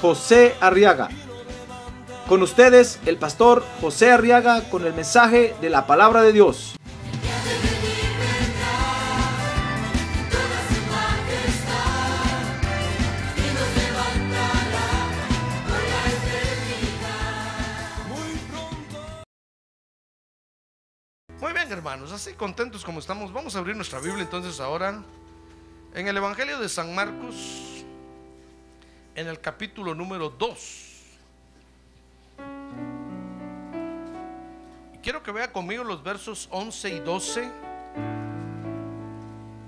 José Arriaga. Con ustedes, el pastor José Arriaga con el mensaje de la palabra de Dios. Muy bien, hermanos, así contentos como estamos, vamos a abrir nuestra Biblia entonces ahora en el Evangelio de San Marcos, en el capítulo número 2. Y quiero que vea conmigo los versos 11 y 12.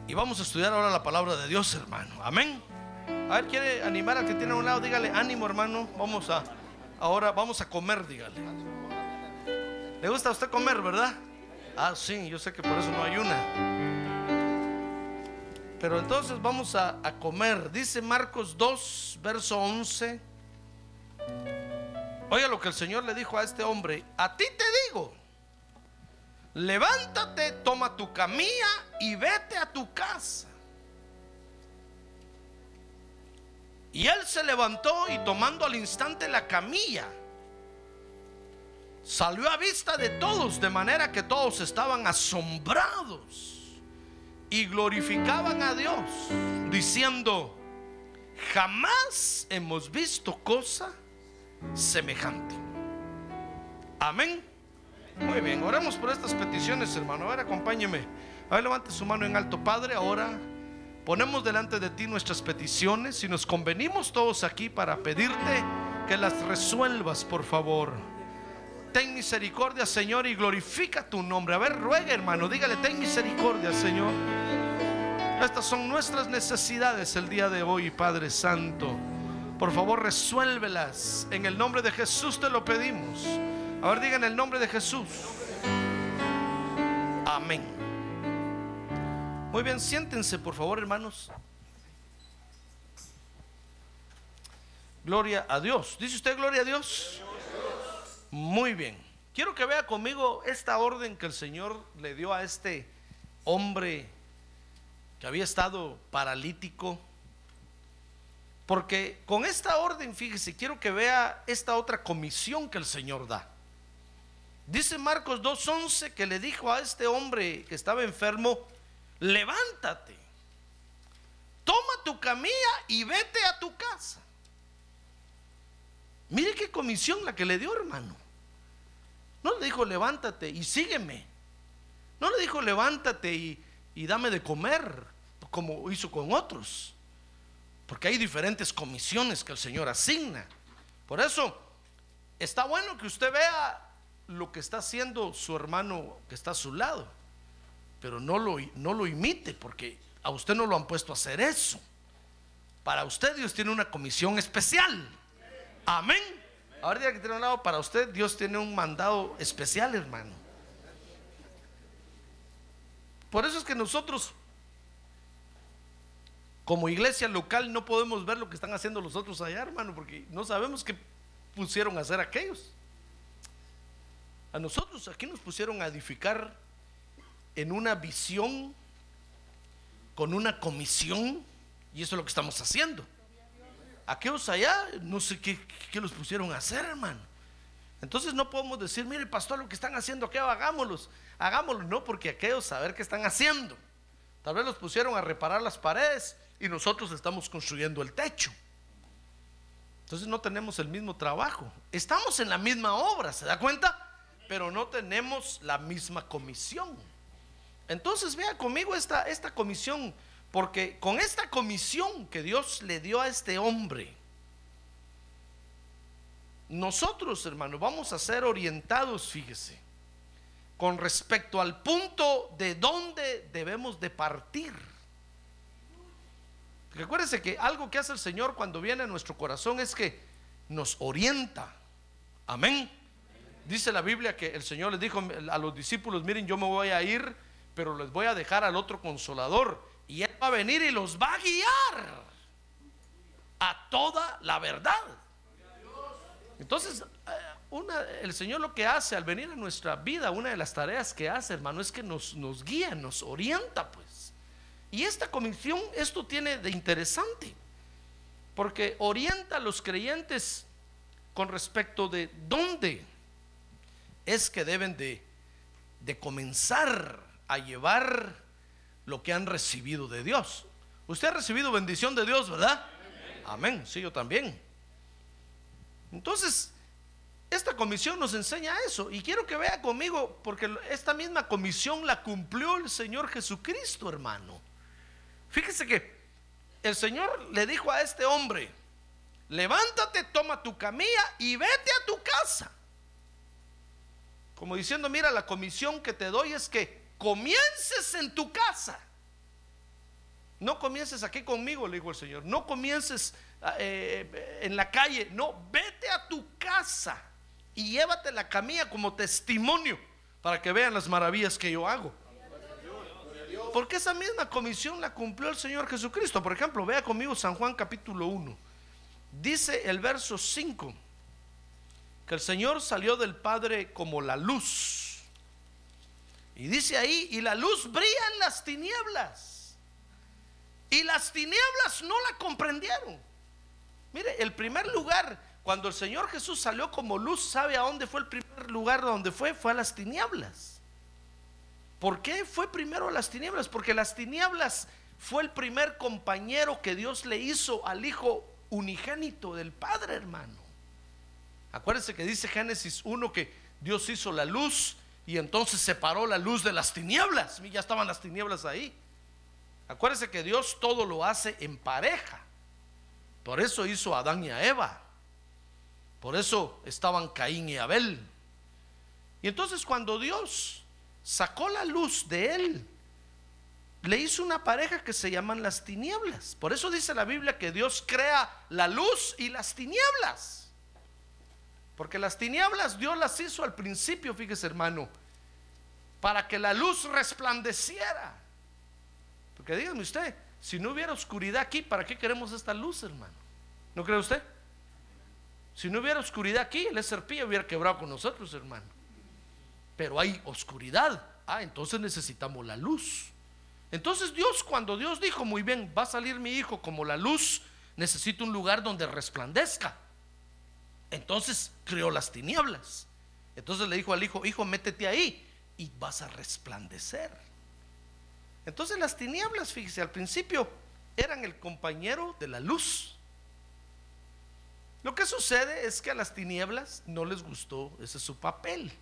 Y vamos a estudiar ahora la palabra de Dios, hermano. Amén. A ver, quiere animar al que tiene a un lado, dígale, ánimo, hermano. Vamos a, ahora vamos a comer, dígale. ¿Le gusta a usted comer, verdad? Ah, sí, yo sé que por eso no ayuna. Pero entonces vamos a, comer. Dice Marcos 2, verso 11. Oiga lo que el Señor le dijo a este hombre. A ti te digo, levántate, toma tu camilla y vete a tu casa. Y él se levantó y tomando al instante la camilla, salió a vista de todos, de manera que todos estaban asombrados y glorificaban a Dios, diciendo, jamás hemos visto cosa semejante. Amén. Muy bien, oremos por estas peticiones, hermano. A ver, acompáñeme. A ver, levante su mano en alto, Padre. Ahora ponemos delante de ti nuestras peticiones y nos convenimos todos aquí para pedirte que las resuelvas, por favor. Ten misericordia, Señor, y glorifica tu nombre. A ver, ruega, hermano, dígale, ten misericordia, Señor. Estas son nuestras necesidades el día de hoy, Padre Santo. Por favor, resuélvelas. En el nombre de Jesús te lo pedimos. A ver, diga en el nombre de Jesús. Amén. Muy bien, siéntense, por favor, hermanos. Gloria a Dios. ¿Dice usted gloria a Dios? Muy bien. Quiero que vea conmigo esta orden que el Señor le dio a este hombre que había estado paralítico. Porque con esta orden, fíjese, quiero que vea esta otra comisión que el Señor da. Dice Marcos 2.11 que le dijo a este hombre que estaba enfermo, levántate, toma tu camilla y vete a tu casa. Mire qué comisión la que le dio, hermano. No le dijo levántate y sígueme. No le dijo levántate y, y dame de comer, como hizo con otros. Porque hay diferentes comisiones que el Señor asigna. Por eso, está bueno que usted vea lo que está haciendo su hermano que está a su lado. Pero no lo, no lo imite, porque a usted no lo han puesto a hacer eso. Para usted Dios tiene una comisión especial. Amén. Ahora diga que tiene un lado, para usted Dios tiene un mandado especial, hermano. Por eso es que nosotros, como iglesia local, no podemos ver lo que están haciendo los otros allá, hermano, porque no sabemos qué pusieron a hacer aquellos. A nosotros aquí nos pusieron a edificar en una visión, con una comisión, y eso es lo que estamos haciendo. Aquellos allá, no sé qué, los pusieron a hacer, hermano. Entonces no podemos decir, mire, pastor, lo que están haciendo aquí, hagámoslos. Hagámoslo, no, porque aquellos saber qué están haciendo. Tal vez los pusieron a reparar las paredes y nosotros estamos construyendo el techo. Entonces no tenemos el mismo trabajo. Estamos en la misma obra, ¿se da cuenta? Pero no tenemos la misma comisión. Entonces vea conmigo esta, esta comisión, porque con esta comisión que Dios le dio a este hombre, nosotros, hermanos, vamos a ser orientados, fíjese, con respecto al punto de dónde debemos de partir. Recuérdese que algo que hace el Señor cuando viene a nuestro corazón es que nos orienta. Amén. Dice la Biblia que el Señor les dijo a los discípulos, miren, yo me voy a ir, pero les voy a dejar al otro consolador. Y Él va a venir y los va a guiar a toda la verdad. Entonces, eh, el Señor lo que hace al venir a nuestra vida, una de las tareas que hace, hermano, es que nos, nos guía, nos orienta, pues. Y esta comisión, esto tiene de interesante, porque orienta a los creyentes con respecto de dónde es que deben de, de comenzar a llevar lo que han recibido de Dios. Usted ha recibido bendición de Dios, ¿verdad? Amén, sí, yo también. Entonces, esta comisión nos enseña eso. Y quiero que vea conmigo, porque esta misma comisión la cumplió el Señor Jesucristo, hermano. Fíjese que el Señor le dijo a este hombre, levántate, toma tu camilla y vete a tu casa. Como diciendo, mira, la comisión que te doy es que comiences en tu casa. No comiences aquí conmigo, le dijo el Señor. No comiences ah, eh, en la calle. No, vete a tu casa y llévate la camilla como testimonio para que vean las maravillas que yo hago. Porque esa misma comisión la cumplió el Señor Jesucristo. Por ejemplo, vea conmigo San Juan capítulo 1. Dice el verso 5 que el Señor salió del Padre como la luz. Y dice ahí, y la luz brilla en las tinieblas. Y las tinieblas no la comprendieron. Mire, el primer lugar, cuando el Señor Jesús salió como luz, ¿sabe a dónde fue el primer lugar donde fue? Fue a las tinieblas. ¿Por qué fue primero a las tinieblas? Porque las tinieblas fue el primer compañero que Dios le hizo al Hijo unigénito del Padre, hermano. Acuérdense que dice Génesis 1 que Dios hizo la luz y entonces separó la luz de las tinieblas. Ya estaban las tinieblas ahí. Acuérdense que Dios todo lo hace en pareja. Por eso hizo a Adán y a Eva. Por eso estaban Caín y Abel. Y entonces cuando Dios sacó la luz de él, le hizo una pareja que se llaman las tinieblas. Por eso dice la Biblia que Dios crea la luz y las tinieblas. Porque las tinieblas Dios las hizo al principio, fíjese hermano, para que la luz resplandeciera. Porque dígame usted, si no hubiera oscuridad aquí, ¿para qué queremos esta luz, hermano? ¿No cree usted? Si no hubiera oscuridad aquí, el serpía hubiera quebrado con nosotros, hermano. Pero hay oscuridad. Ah, entonces necesitamos la luz. Entonces Dios, cuando Dios dijo, muy bien, va a salir mi hijo como la luz, necesito un lugar donde resplandezca. Entonces creó las tinieblas. Entonces le dijo al hijo, hijo, métete ahí y vas a resplandecer. Entonces las tinieblas, fíjese, al principio eran el compañero de la luz. Lo que sucede es que a las tinieblas no les gustó ese su papel.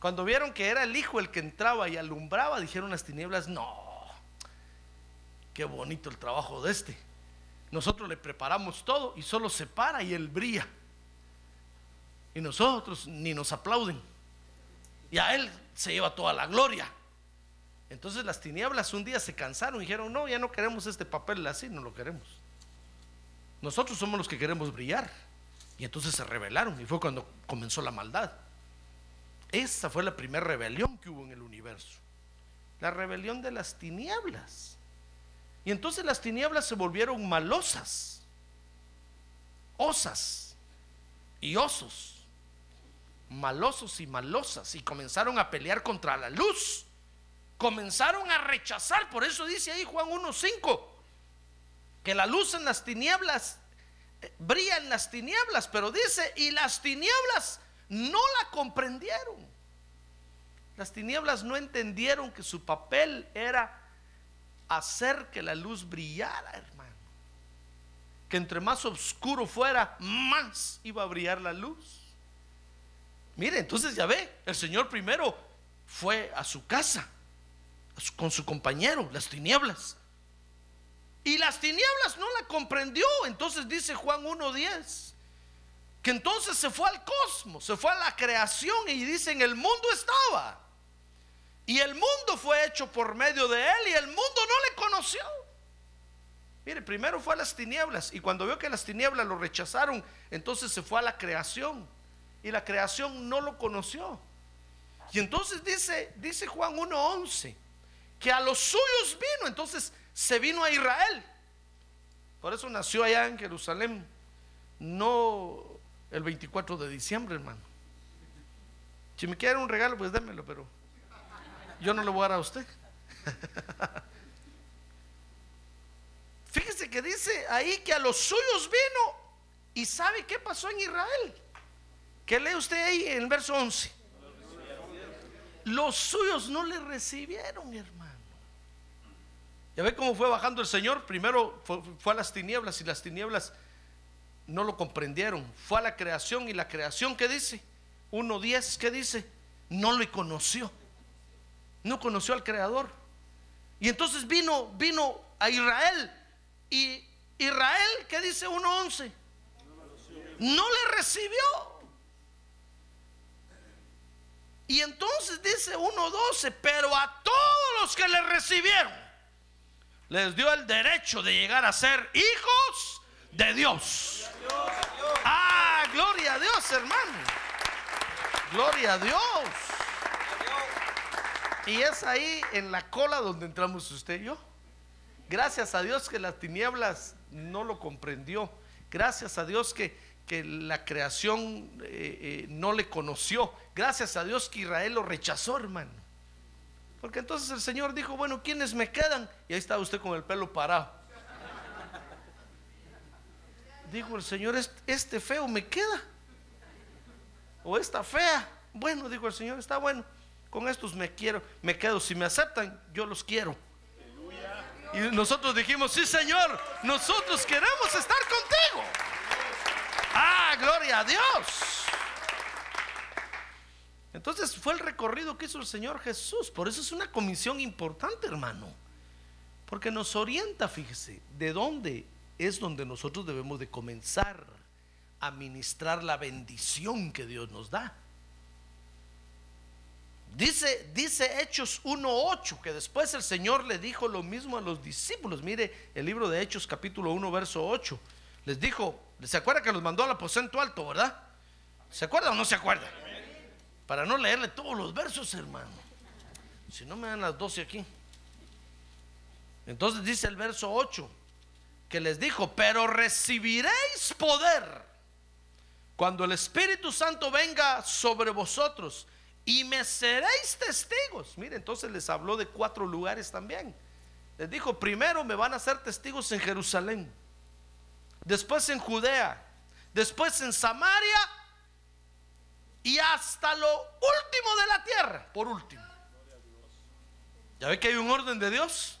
Cuando vieron que era el hijo el que entraba y alumbraba, dijeron las tinieblas, no, qué bonito el trabajo de este. Nosotros le preparamos todo y solo se para y él brilla. Y nosotros ni nos aplauden. Y a él se lleva toda la gloria. Entonces las tinieblas un día se cansaron y dijeron, no, ya no queremos este papel así, no lo queremos. Nosotros somos los que queremos brillar. Y entonces se rebelaron y fue cuando comenzó la maldad. Esa fue la primera rebelión que hubo en el universo. La rebelión de las tinieblas. Y entonces las tinieblas se volvieron malosas, osas y osos, malosos y malosas, y comenzaron a pelear contra la luz. Comenzaron a rechazar, por eso dice ahí Juan 1.5, que la luz en las tinieblas eh, brilla en las tinieblas, pero dice, y las tinieblas no la comprendieron. Las tinieblas no entendieron que su papel era hacer que la luz brillara, hermano. Que entre más oscuro fuera, más iba a brillar la luz. Mire, entonces ya ve, el Señor primero fue a su casa con su compañero, las tinieblas. Y las tinieblas no la comprendió. Entonces dice Juan 1.10, que entonces se fue al cosmos, se fue a la creación y dice, en el mundo estaba y el mundo fue hecho por medio de él y el mundo no le conoció. Mire, primero fue a las tinieblas y cuando vio que las tinieblas lo rechazaron, entonces se fue a la creación y la creación no lo conoció. Y entonces dice, dice Juan 1.11, que a los suyos vino, entonces se vino a Israel. Por eso nació allá en Jerusalén, no el 24 de diciembre, hermano. Si me quiere un regalo, pues démelo, pero yo no le voy a dar a usted. Fíjese que dice ahí que a los suyos vino y sabe qué pasó en Israel. ¿Qué lee usted ahí en el verso 11? Los suyos no le recibieron, hermano. Ya ve cómo fue bajando el Señor. Primero fue, fue, a las tinieblas y las tinieblas no lo comprendieron. Fue a la creación y la creación, ¿qué dice? 1.10, ¿qué dice? No le conoció. No conoció al Creador. Y entonces vino, vino a Israel. Y Israel, ¿qué dice 1.11? No le recibió. Y entonces dice 1.12, pero a todos los que le recibieron, les dio el derecho de llegar a ser hijos de Dios. Ah, gloria a Dios, hermano. Gloria a Dios. Y es ahí en la cola donde entramos usted y yo. Gracias a Dios que las tinieblas no lo comprendió. Gracias a Dios que que la creación eh, eh, no le conoció. Gracias a Dios que Israel lo rechazó, hermano. Porque entonces el Señor dijo, bueno, ¿quiénes me quedan? Y ahí está usted con el pelo parado. Dijo el Señor, este feo me queda. O esta fea. Bueno, dijo el Señor, está bueno. Con estos me quiero, me quedo. Si me aceptan, yo los quiero. Y nosotros dijimos, sí, Señor, nosotros queremos estar contigo. Ah, gloria a Dios. Entonces fue el recorrido que hizo el Señor Jesús. Por eso es una comisión importante, hermano. Porque nos orienta, fíjese, de dónde es donde nosotros debemos de comenzar a ministrar la bendición que Dios nos da. Dice, dice Hechos 1.8 que después el Señor le dijo lo mismo a los discípulos. Mire el libro de Hechos capítulo 1 verso 8 les dijo, ¿se acuerda que los mandó al aposento alto, verdad? ¿Se acuerda o no se acuerda? Para no leerle todos los versos, hermano. Si no me dan las 12 aquí. Entonces dice el verso 8, que les dijo, pero recibiréis poder cuando el Espíritu Santo venga sobre vosotros y me seréis testigos. Mire, entonces les habló de cuatro lugares también. Les dijo, primero me van a ser testigos en Jerusalén después en Judea, después en Samaria y hasta lo último de la tierra, por último. ¿Ya ve que hay un orden de Dios?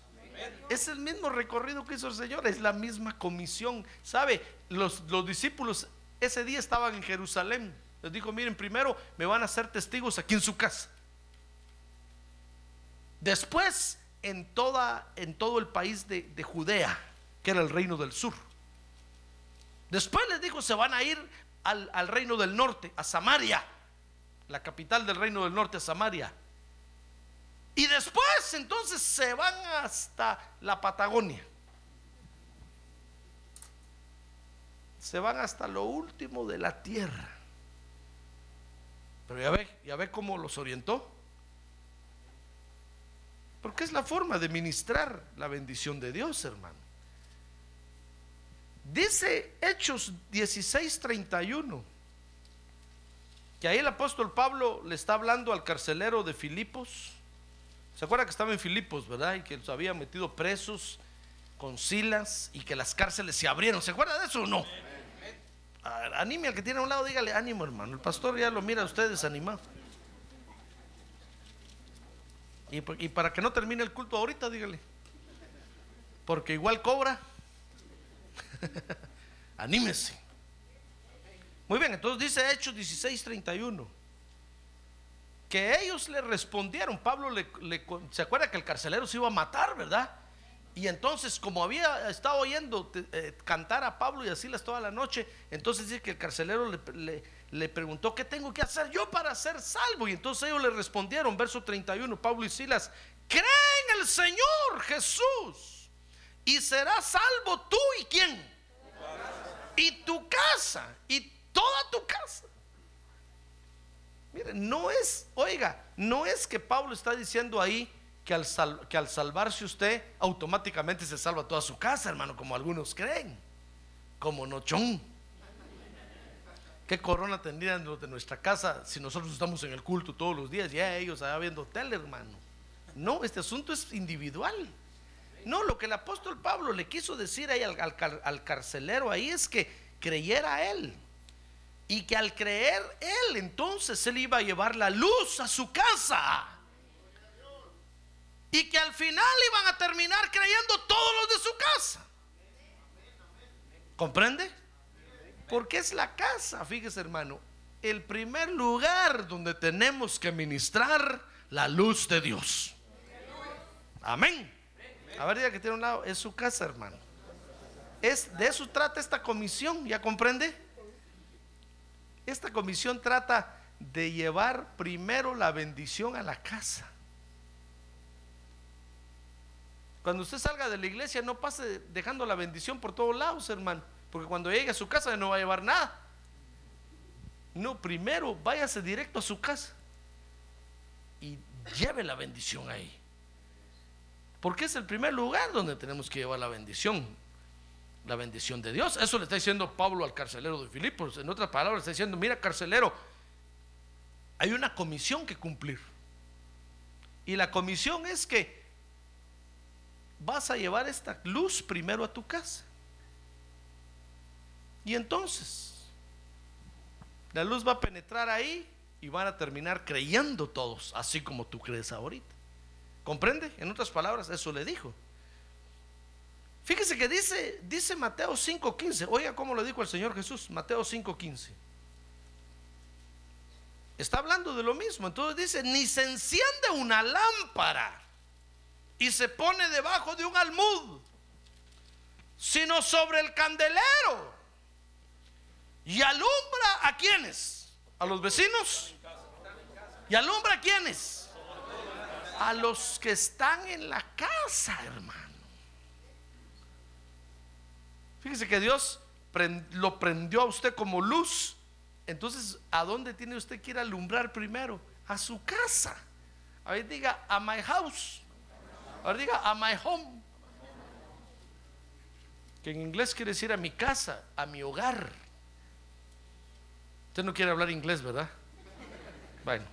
Es el mismo recorrido que hizo el Señor, es la misma comisión. ¿Sabe? Los, los discípulos ese día estaban en Jerusalén. Les dijo, miren, primero me van a ser testigos aquí en su casa. Después en, toda, en todo el país de, de Judea, que era el reino del sur. Después les dijo, se van a ir al, reino del norte, a Samaria, la capital del reino del norte, a Samaria. Y después entonces se van hasta la Patagonia. Se van hasta lo último de la tierra. Pero ya ve, cómo los orientó. Porque es la forma de ministrar la bendición de Dios, hermano. Dice Hechos 16:31 que ahí el apóstol Pablo le está hablando al carcelero de Filipos. ¿Se acuerda que estaba en Filipos, verdad? Y que los había metido presos con Silas y que las cárceles se abrieron. ¿Se acuerda de eso o no? Anime al que tiene a un lado, dígale ánimo, hermano. El pastor ya lo mira a usted desanimado. Y, y para que no termine el culto ahorita, dígale. Porque igual cobra. Anímese. Muy bien, entonces dice Hechos 16:31 que ellos le respondieron. Pablo le, se acuerda que el carcelero se iba a matar, ¿verdad? Y entonces, como había estado oyendo eh, cantar a Pablo y a Silas toda la noche, entonces dice que el carcelero le, le, preguntó, ¿qué tengo que hacer yo para ser salvo? Y entonces ellos le respondieron, verso 31, Pablo y Silas, creen en el Señor Jesús y serás salvo tú y quién. Y tu casa, y toda tu casa. Mire, no es, oiga, no es que Pablo está diciendo ahí que al, que al salvarse usted automáticamente se salva toda su casa, hermano, como algunos creen, como Nochón. ¿Qué corona tendrían los de nuestra casa si nosotros estamos en el culto todos los días? Ya ellos allá viendo tele, hermano. No, este asunto es individual. No, lo que el apóstol Pablo le quiso decir ahí al, al carcelero ahí es que creyera él. Y que al creer él, entonces él iba a llevar la luz a su casa. Y que al final iban a terminar creyendo todos los de su casa. ¿Comprende? Porque es la casa, fíjese hermano, el primer lugar donde tenemos que ministrar la luz de Dios. Amén. A ver, diga que tiene un lado, es su casa, hermano. Es de eso trata esta comisión, ¿ya comprende? Esta comisión trata de llevar primero la bendición a la casa. Cuando usted salga de la iglesia, no pase dejando la bendición por todos lados, hermano. Porque cuando llegue a su casa no va a llevar nada. No, primero váyase directo a su casa y lleve la bendición ahí. Porque es el primer lugar donde tenemos que llevar la bendición. La bendición de Dios. Eso le está diciendo Pablo al carcelero de Filipos. En otras palabras, le está diciendo, mira carcelero, hay una comisión que cumplir. Y la comisión es que vas a llevar esta luz primero a tu casa. Y entonces, la luz va a penetrar ahí y van a terminar creyendo todos, así como tú crees ahorita. ¿Comprende? En otras palabras, eso le dijo. Fíjese que dice, dice Mateo 5.15. Oiga cómo lo dijo el Señor Jesús, Mateo 5.15. Está hablando de lo mismo. Entonces dice, ni se enciende una lámpara y se pone debajo de un almud, sino sobre el candelero. Y alumbra a quienes? A los vecinos. ¿Y alumbra a quienes? a los que están en la casa, hermano. Fíjese que Dios lo prendió a usted como luz. Entonces, ¿a dónde tiene usted que ir a alumbrar primero? A su casa. A ver, diga, a my house. A ver, diga, a my home. Que en inglés quiere decir a mi casa, a mi hogar. Usted no quiere hablar inglés, ¿verdad? Bueno.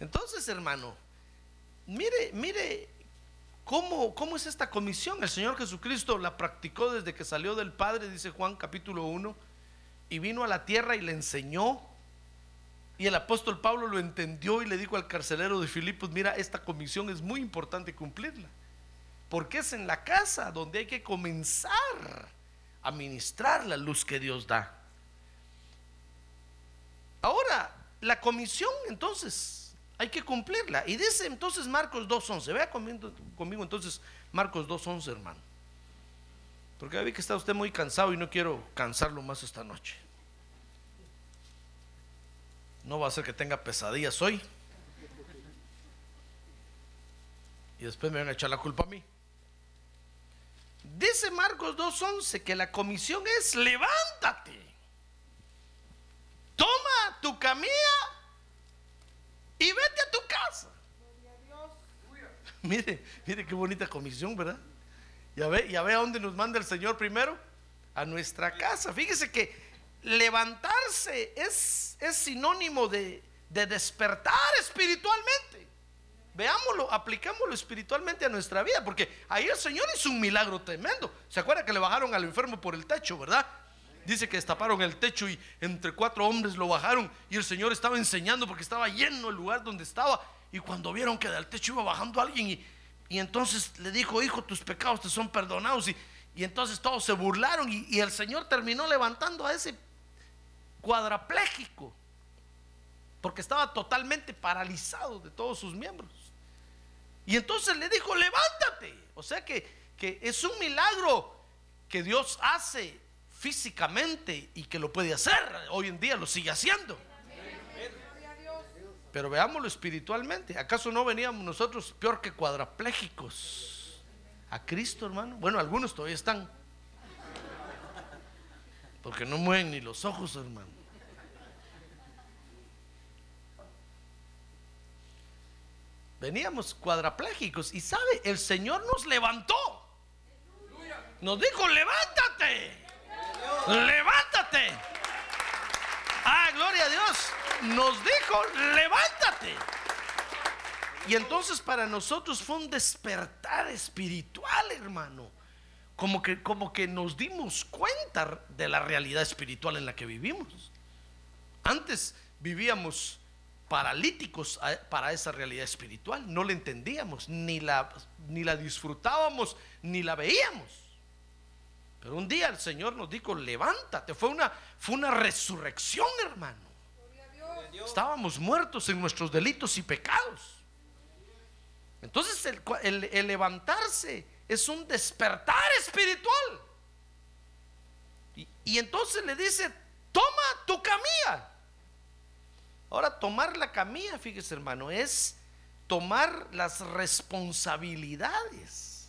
Entonces, hermano, mire, mire cómo, cómo es esta comisión. El Señor Jesucristo la practicó desde que salió del Padre, dice Juan capítulo 1, y vino a la tierra y le enseñó. Y el apóstol Pablo lo entendió y le dijo al carcelero de Filipos, mira, esta comisión es muy importante cumplirla, porque es en la casa donde hay que comenzar a ministrar la luz que Dios da. Ahora, la comisión entonces hay que cumplirla. Y dice entonces Marcos 2.11. Vea conmigo, conmigo entonces Marcos 2.11, hermano. Porque ya vi que está usted muy cansado y no quiero cansarlo más esta noche. No va a ser que tenga pesadillas hoy. Y después me van a echar la culpa a mí. Dice Marcos 2.11 que la comisión es levántate. Toma tu camilla y vete a tu casa. Mire, mire qué bonita comisión, ¿verdad? Ya ve, ya ve a dónde nos manda el Señor primero. A nuestra casa. Fíjese que levantarse es, es sinónimo de, de despertar espiritualmente. Veámoslo, aplicámoslo espiritualmente a nuestra vida, porque ahí el Señor hizo un milagro tremendo. ¿Se acuerda que le bajaron al enfermo por el techo, verdad? Dice que destaparon el techo y entre cuatro hombres lo bajaron y el Señor estaba enseñando porque estaba lleno el lugar donde estaba. Y cuando vieron que del techo iba bajando alguien y, entonces le dijo, hijo, tus pecados te son perdonados. Y, y entonces todos se burlaron y, y el Señor terminó levantando a ese cuadrapléjico porque estaba totalmente paralizado de todos sus miembros. Y entonces le dijo, levántate. O sea que, que es un milagro que Dios hace físicamente y que lo puede hacer. Hoy en día lo sigue haciendo. Pero veámoslo espiritualmente. ¿Acaso no veníamos nosotros peor que cuadraplégicos? A Cristo, hermano. Bueno, algunos todavía están. Porque no mueven ni los ojos, hermano. Veníamos cuadraplégicos y sabe, el Señor nos levantó. Nos dijo, levántate. Levántate. Ah, gloria a Dios. Nos dijo, levántate. Y entonces para nosotros fue un despertar espiritual, hermano. Como que, como que nos dimos cuenta de la realidad espiritual en la que vivimos. Antes vivíamos paralíticos para esa realidad espiritual. No la entendíamos, ni la, ni la disfrutábamos, ni la veíamos. Pero un día el Señor nos dijo, levántate. Fue una, fue una resurrección, hermano. Estábamos muertos en nuestros delitos y pecados. Entonces el levantarse es un despertar espiritual. Y, entonces le dice, toma tu camilla. Ahora, tomar la camilla, fíjese hermano, es tomar las responsabilidades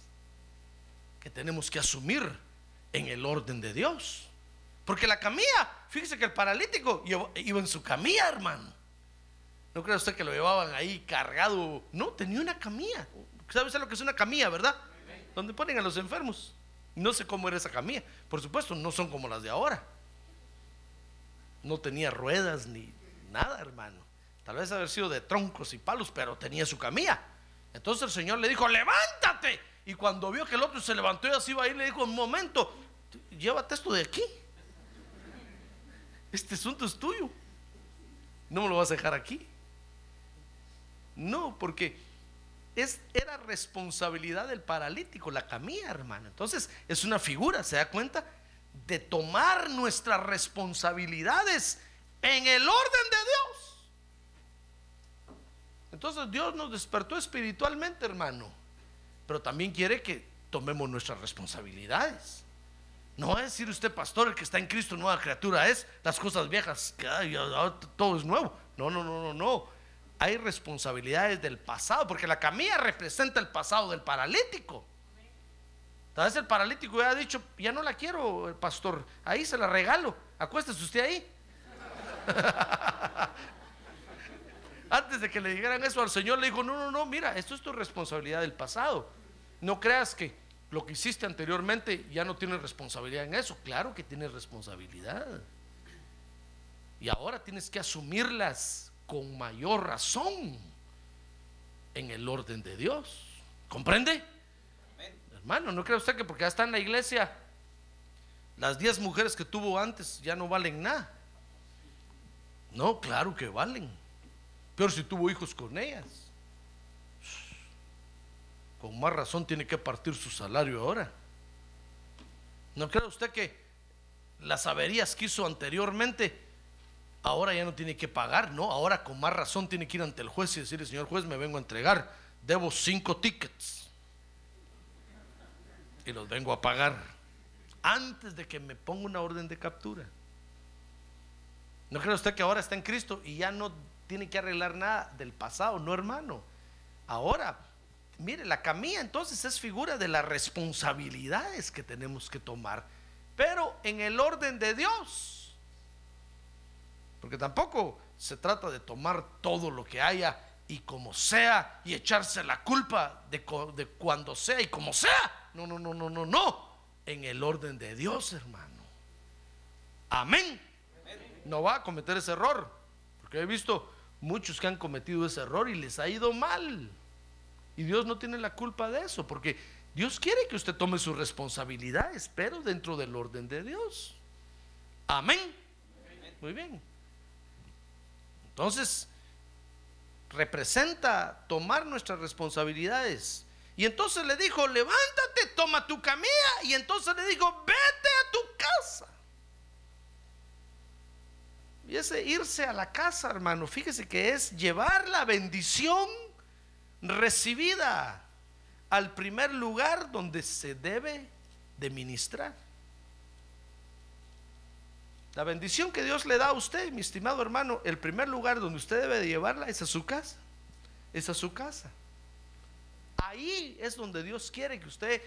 que tenemos que asumir en el orden de Dios. Porque la camilla, fíjese que el paralítico iba en su camilla, hermano. No cree usted que lo llevaban ahí cargado. No, tenía una camilla. ¿Sabe usted lo que es una camilla, verdad? Donde ponen a los enfermos. No sé cómo era esa camilla. Por supuesto, no son como las de ahora. No tenía ruedas ni nada, hermano. Tal vez haber sido de troncos y palos, pero tenía su camilla. Entonces el Señor le dijo, levántate. Y cuando vio que el otro se levantó y así iba a ir, le dijo, un momento, llévate esto de aquí. Este asunto es tuyo. No me lo vas a dejar aquí. No, porque es, era responsabilidad del paralítico, la camilla, hermano. Entonces, es una figura, ¿se da cuenta? De tomar nuestras responsabilidades en el orden de Dios. Entonces, Dios nos despertó espiritualmente, hermano. Pero también quiere que tomemos nuestras responsabilidades. No va a decir usted, pastor, el que está en Cristo, nueva criatura es, las cosas viejas, que todo es nuevo. No, no, no, no, no. Hay responsabilidades del pasado, porque la camilla representa el pasado del paralítico. Tal vez el paralítico ya ha dicho, ya no la quiero, el pastor, ahí se la regalo, acuéstese usted ahí. Antes de que le dijeran eso al Señor, le dijo, no, no, no, mira, esto es tu responsabilidad del pasado. No creas que lo que hiciste anteriormente ya no tienes responsabilidad en eso. Claro que tienes responsabilidad. Y ahora tienes que asumirlas con mayor razón en el orden de Dios. ¿Comprende? Hermano, ¿no cree usted que porque ya está en la iglesia, las 10 mujeres que tuvo antes ya no valen nada? No, claro que valen. Pero si tuvo hijos con ellas, con más razón tiene que partir su salario ahora. ¿No cree usted que las averías que hizo anteriormente, ahora ya no tiene que pagar? No, ahora con más razón tiene que ir ante el juez y decirle, señor juez, me vengo a entregar, debo cinco tickets y los vengo a pagar antes de que me ponga una orden de captura. ¿No cree usted que ahora está en Cristo y ya no tiene que arreglar nada del pasado? No, hermano. Ahora, mire, la camilla entonces es figura de las responsabilidades que tenemos que tomar, pero en el orden de Dios. Porque tampoco se trata de tomar todo lo que haya y como sea y echarse la culpa de, cuando sea y como sea. No, no, no, no, no, no. En el orden de Dios, hermano. Amén. No va a cometer ese error. Porque he visto muchos que han cometido ese error y les ha ido mal. Y Dios no tiene la culpa de eso. Porque Dios quiere que usted tome sus responsabilidades, pero dentro del orden de Dios. Amén. Muy bien. Entonces, representa tomar nuestras responsabilidades. Y entonces le dijo, levántate, toma tu camilla. Y entonces le dijo, vete a tu casa. Y ese irse a la casa, hermano, fíjese que es llevar la bendición recibida al primer lugar donde se debe de ministrar. La bendición que Dios le da a usted, mi estimado hermano, el primer lugar donde usted debe de llevarla es a su casa. Es a su casa. Ahí es donde Dios quiere que usted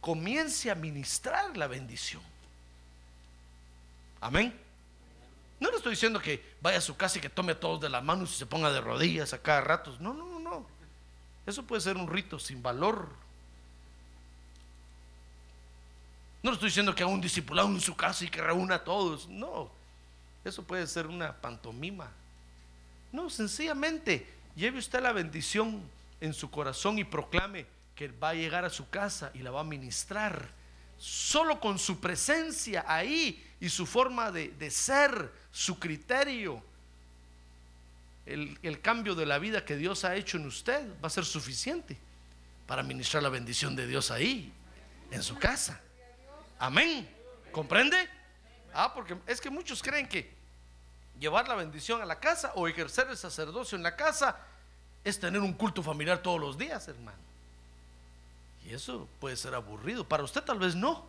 comience a ministrar la bendición. Amén. No le estoy diciendo que vaya a su casa y que tome a todos de las manos y se ponga de rodillas a cada rato. No, no, no, no. Eso puede ser un rito sin valor. No estoy diciendo que haga un discipulado en su casa y que reúna a todos. No. Eso puede ser una pantomima. No, sencillamente lleve usted la bendición en su corazón y proclame que va a llegar a su casa y la va a ministrar. Solo con su presencia ahí y su forma de, de ser, su criterio, el, el cambio de la vida que Dios ha hecho en usted va a ser suficiente para ministrar la bendición de Dios ahí, en su casa. Amén. ¿Comprende? Ah, porque es que muchos creen que llevar la bendición a la casa o ejercer el sacerdocio en la casa es tener un culto familiar todos los días, hermano. Y eso puede ser aburrido. Para usted tal vez no.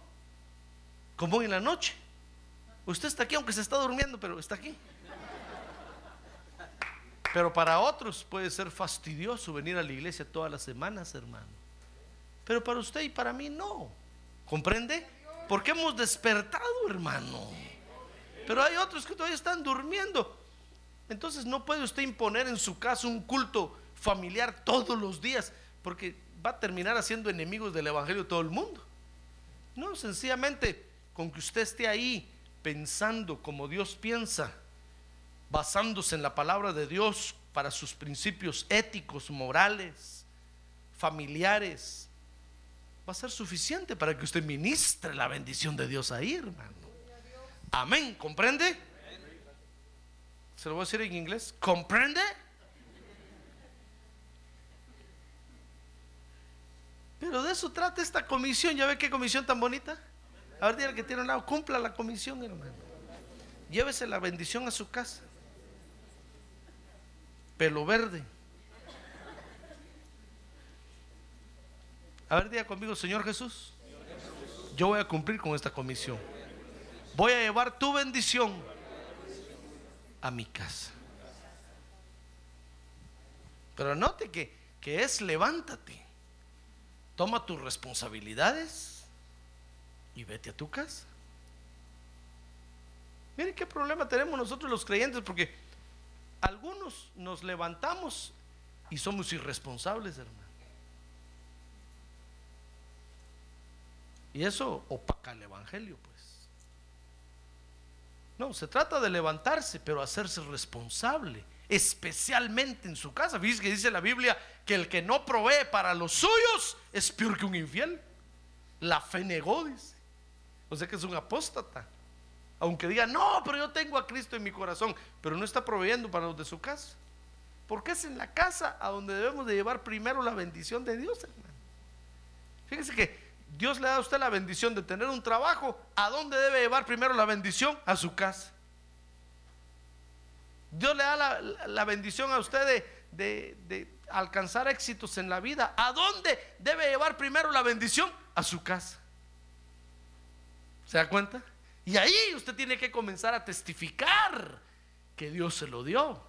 Como en la noche. Usted está aquí aunque se está durmiendo, pero está aquí. Pero para otros puede ser fastidioso venir a la iglesia todas las semanas, hermano. Pero para usted y para mí no. ¿Comprende? Porque hemos despertado, hermano. Pero hay otros que todavía están durmiendo. Entonces no puede usted imponer en su casa un culto familiar todos los días, porque va a terminar haciendo enemigos del Evangelio todo el mundo. No, sencillamente con que usted esté ahí pensando como Dios piensa, basándose en la palabra de Dios para sus principios éticos, morales, familiares, va a ser suficiente para que usted ministre la bendición de Dios ahí, hermano. Amén, ¿comprende? Se lo voy a decir en inglés. ¿Comprende? Pero de eso trata esta comisión. ¿Ya ve qué comisión tan bonita? A ver, dígale que tiene un lado. Cumpla la comisión, hermano. Llévese la bendición a su casa. Pelo verde. A ver, diga conmigo, Señor Jesús. Yo voy a cumplir con esta comisión. Voy a llevar tu bendición a mi casa. Pero note que, que es levántate. Toma tus responsabilidades y vete a tu casa. Miren qué problema tenemos nosotros los creyentes, porque algunos nos levantamos y somos irresponsables, hermano. Y eso opaca el Evangelio, pues. No, se trata de levantarse, pero hacerse responsable, especialmente en su casa. Fíjese que dice la Biblia que el que no provee para los suyos es peor que un infiel. La fe negó, dice. O sea que es un apóstata. Aunque diga, no, pero yo tengo a Cristo en mi corazón, pero no está proveyendo para los de su casa. Porque es en la casa a donde debemos de llevar primero la bendición de Dios, hermano. Fíjese que Dios le da a usted la bendición de tener un trabajo, ¿a dónde debe llevar primero la bendición? A su casa. Dios le da la, la bendición a usted de, de, de, alcanzar éxitos en la vida. ¿A dónde debe llevar primero la bendición? A su casa. ¿Se da cuenta? Y ahí usted tiene que comenzar a testificar que Dios se lo dio.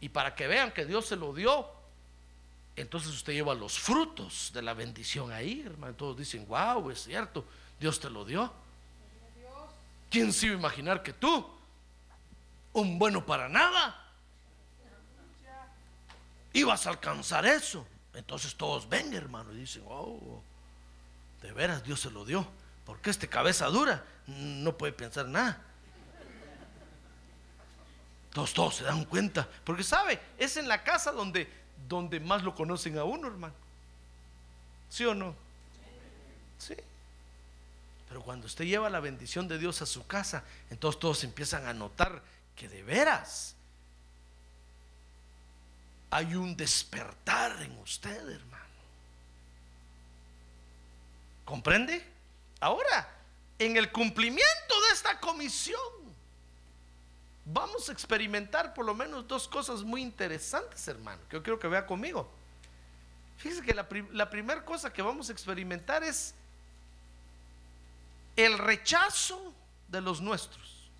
Y para que vean que Dios se lo dio, entonces usted lleva los frutos de la bendición ahí, hermano. Todos dicen, wow, es cierto, Dios te lo dio. ¿Quién se iba a imaginar que tú, un bueno para nada, ibas a alcanzar eso? Entonces todos ven, hermano, y dicen, oh, de veras Dios se lo dio. Porque este cabeza dura no puede pensar nada. Todos, todos se dan cuenta. Porque sabe, es en la casa donde donde más lo conocen a uno, hermano. ¿Sí o no? Sí. Pero cuando usted lleva la bendición de Dios a su casa, entonces todos empiezan a notar que de veras hay un despertar en usted, hermano. ¿Comprende? Ahora, en el cumplimiento de esta comisión, vamos a experimentar por lo menos dos cosas muy interesantes, hermano, que yo quiero que vea conmigo. Fíjese que la, primera cosa que vamos a experimentar es el rechazo de los nuestros.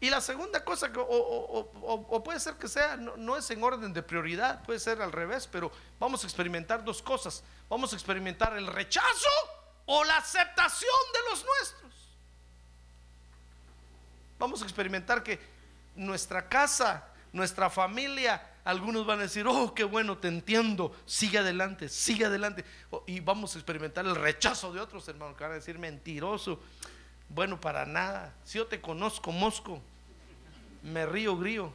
Y la segunda cosa, o, puede ser que sea, no es en orden de prioridad, puede ser al revés, pero vamos a experimentar dos cosas. Vamos a experimentar el rechazo o la aceptación de los nuestros. Vamos a experimentar que nuestra casa, nuestra familia, algunos van a decir, oh, qué bueno, te entiendo, sigue adelante, sigue adelante. Y vamos a experimentar el rechazo de otros hermanos que van a decir, mentiroso, bueno, para nada. Si yo te conozco, mosco, me río, grío.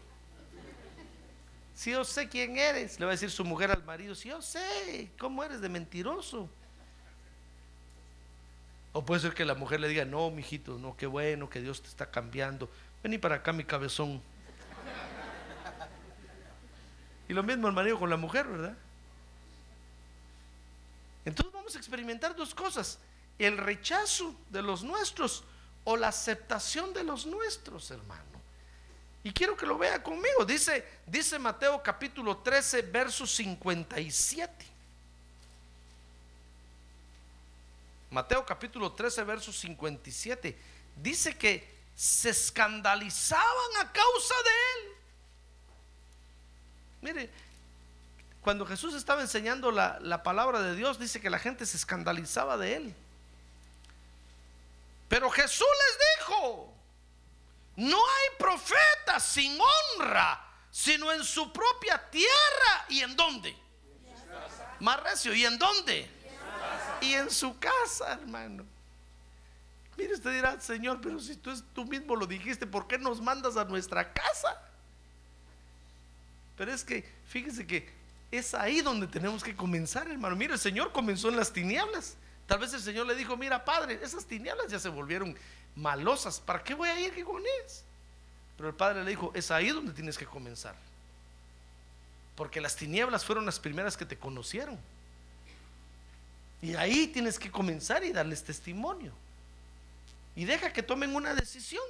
Si yo sé quién eres, le va a decir su mujer al marido, si yo sé cómo eres de mentiroso. O puede ser que la mujer le diga, no, mijito, no, qué bueno, que Dios te está cambiando. Vení para acá, mi cabezón. Y lo mismo el marido con la mujer, ¿verdad? Entonces vamos a experimentar dos cosas, el rechazo de los nuestros o la aceptación de los nuestros, hermano. Y quiero que lo vea conmigo. Dice, dice Mateo capítulo 13, verso 57. Mateo capítulo 13, verso 57. Dice que se escandalizaban a causa de él. Mire, cuando Jesús estaba enseñando la, la palabra de Dios, dice que la gente se escandalizaba de él. Pero Jesús les dijo, no hay profeta sin honra, sino en su propia tierra. ¿Y en dónde? Más recio, ¿y en dónde? Y en su casa, hermano. Mire, usted dirá, Señor, pero si tú, mismo lo dijiste, ¿por qué nos mandas a nuestra casa? Pero es que, fíjese que es ahí donde tenemos que comenzar, hermano. Mire, el Señor comenzó en las tinieblas. Tal vez el Señor le dijo, mira, Padre, esas tinieblas ya se volvieron malosas. ¿Para qué voy a ir con ellas? Pero el Padre le dijo, es ahí donde tienes que comenzar. Porque las tinieblas fueron las primeras que te conocieron. Y ahí tienes que comenzar y darles testimonio. Y deja que tomen una decisión.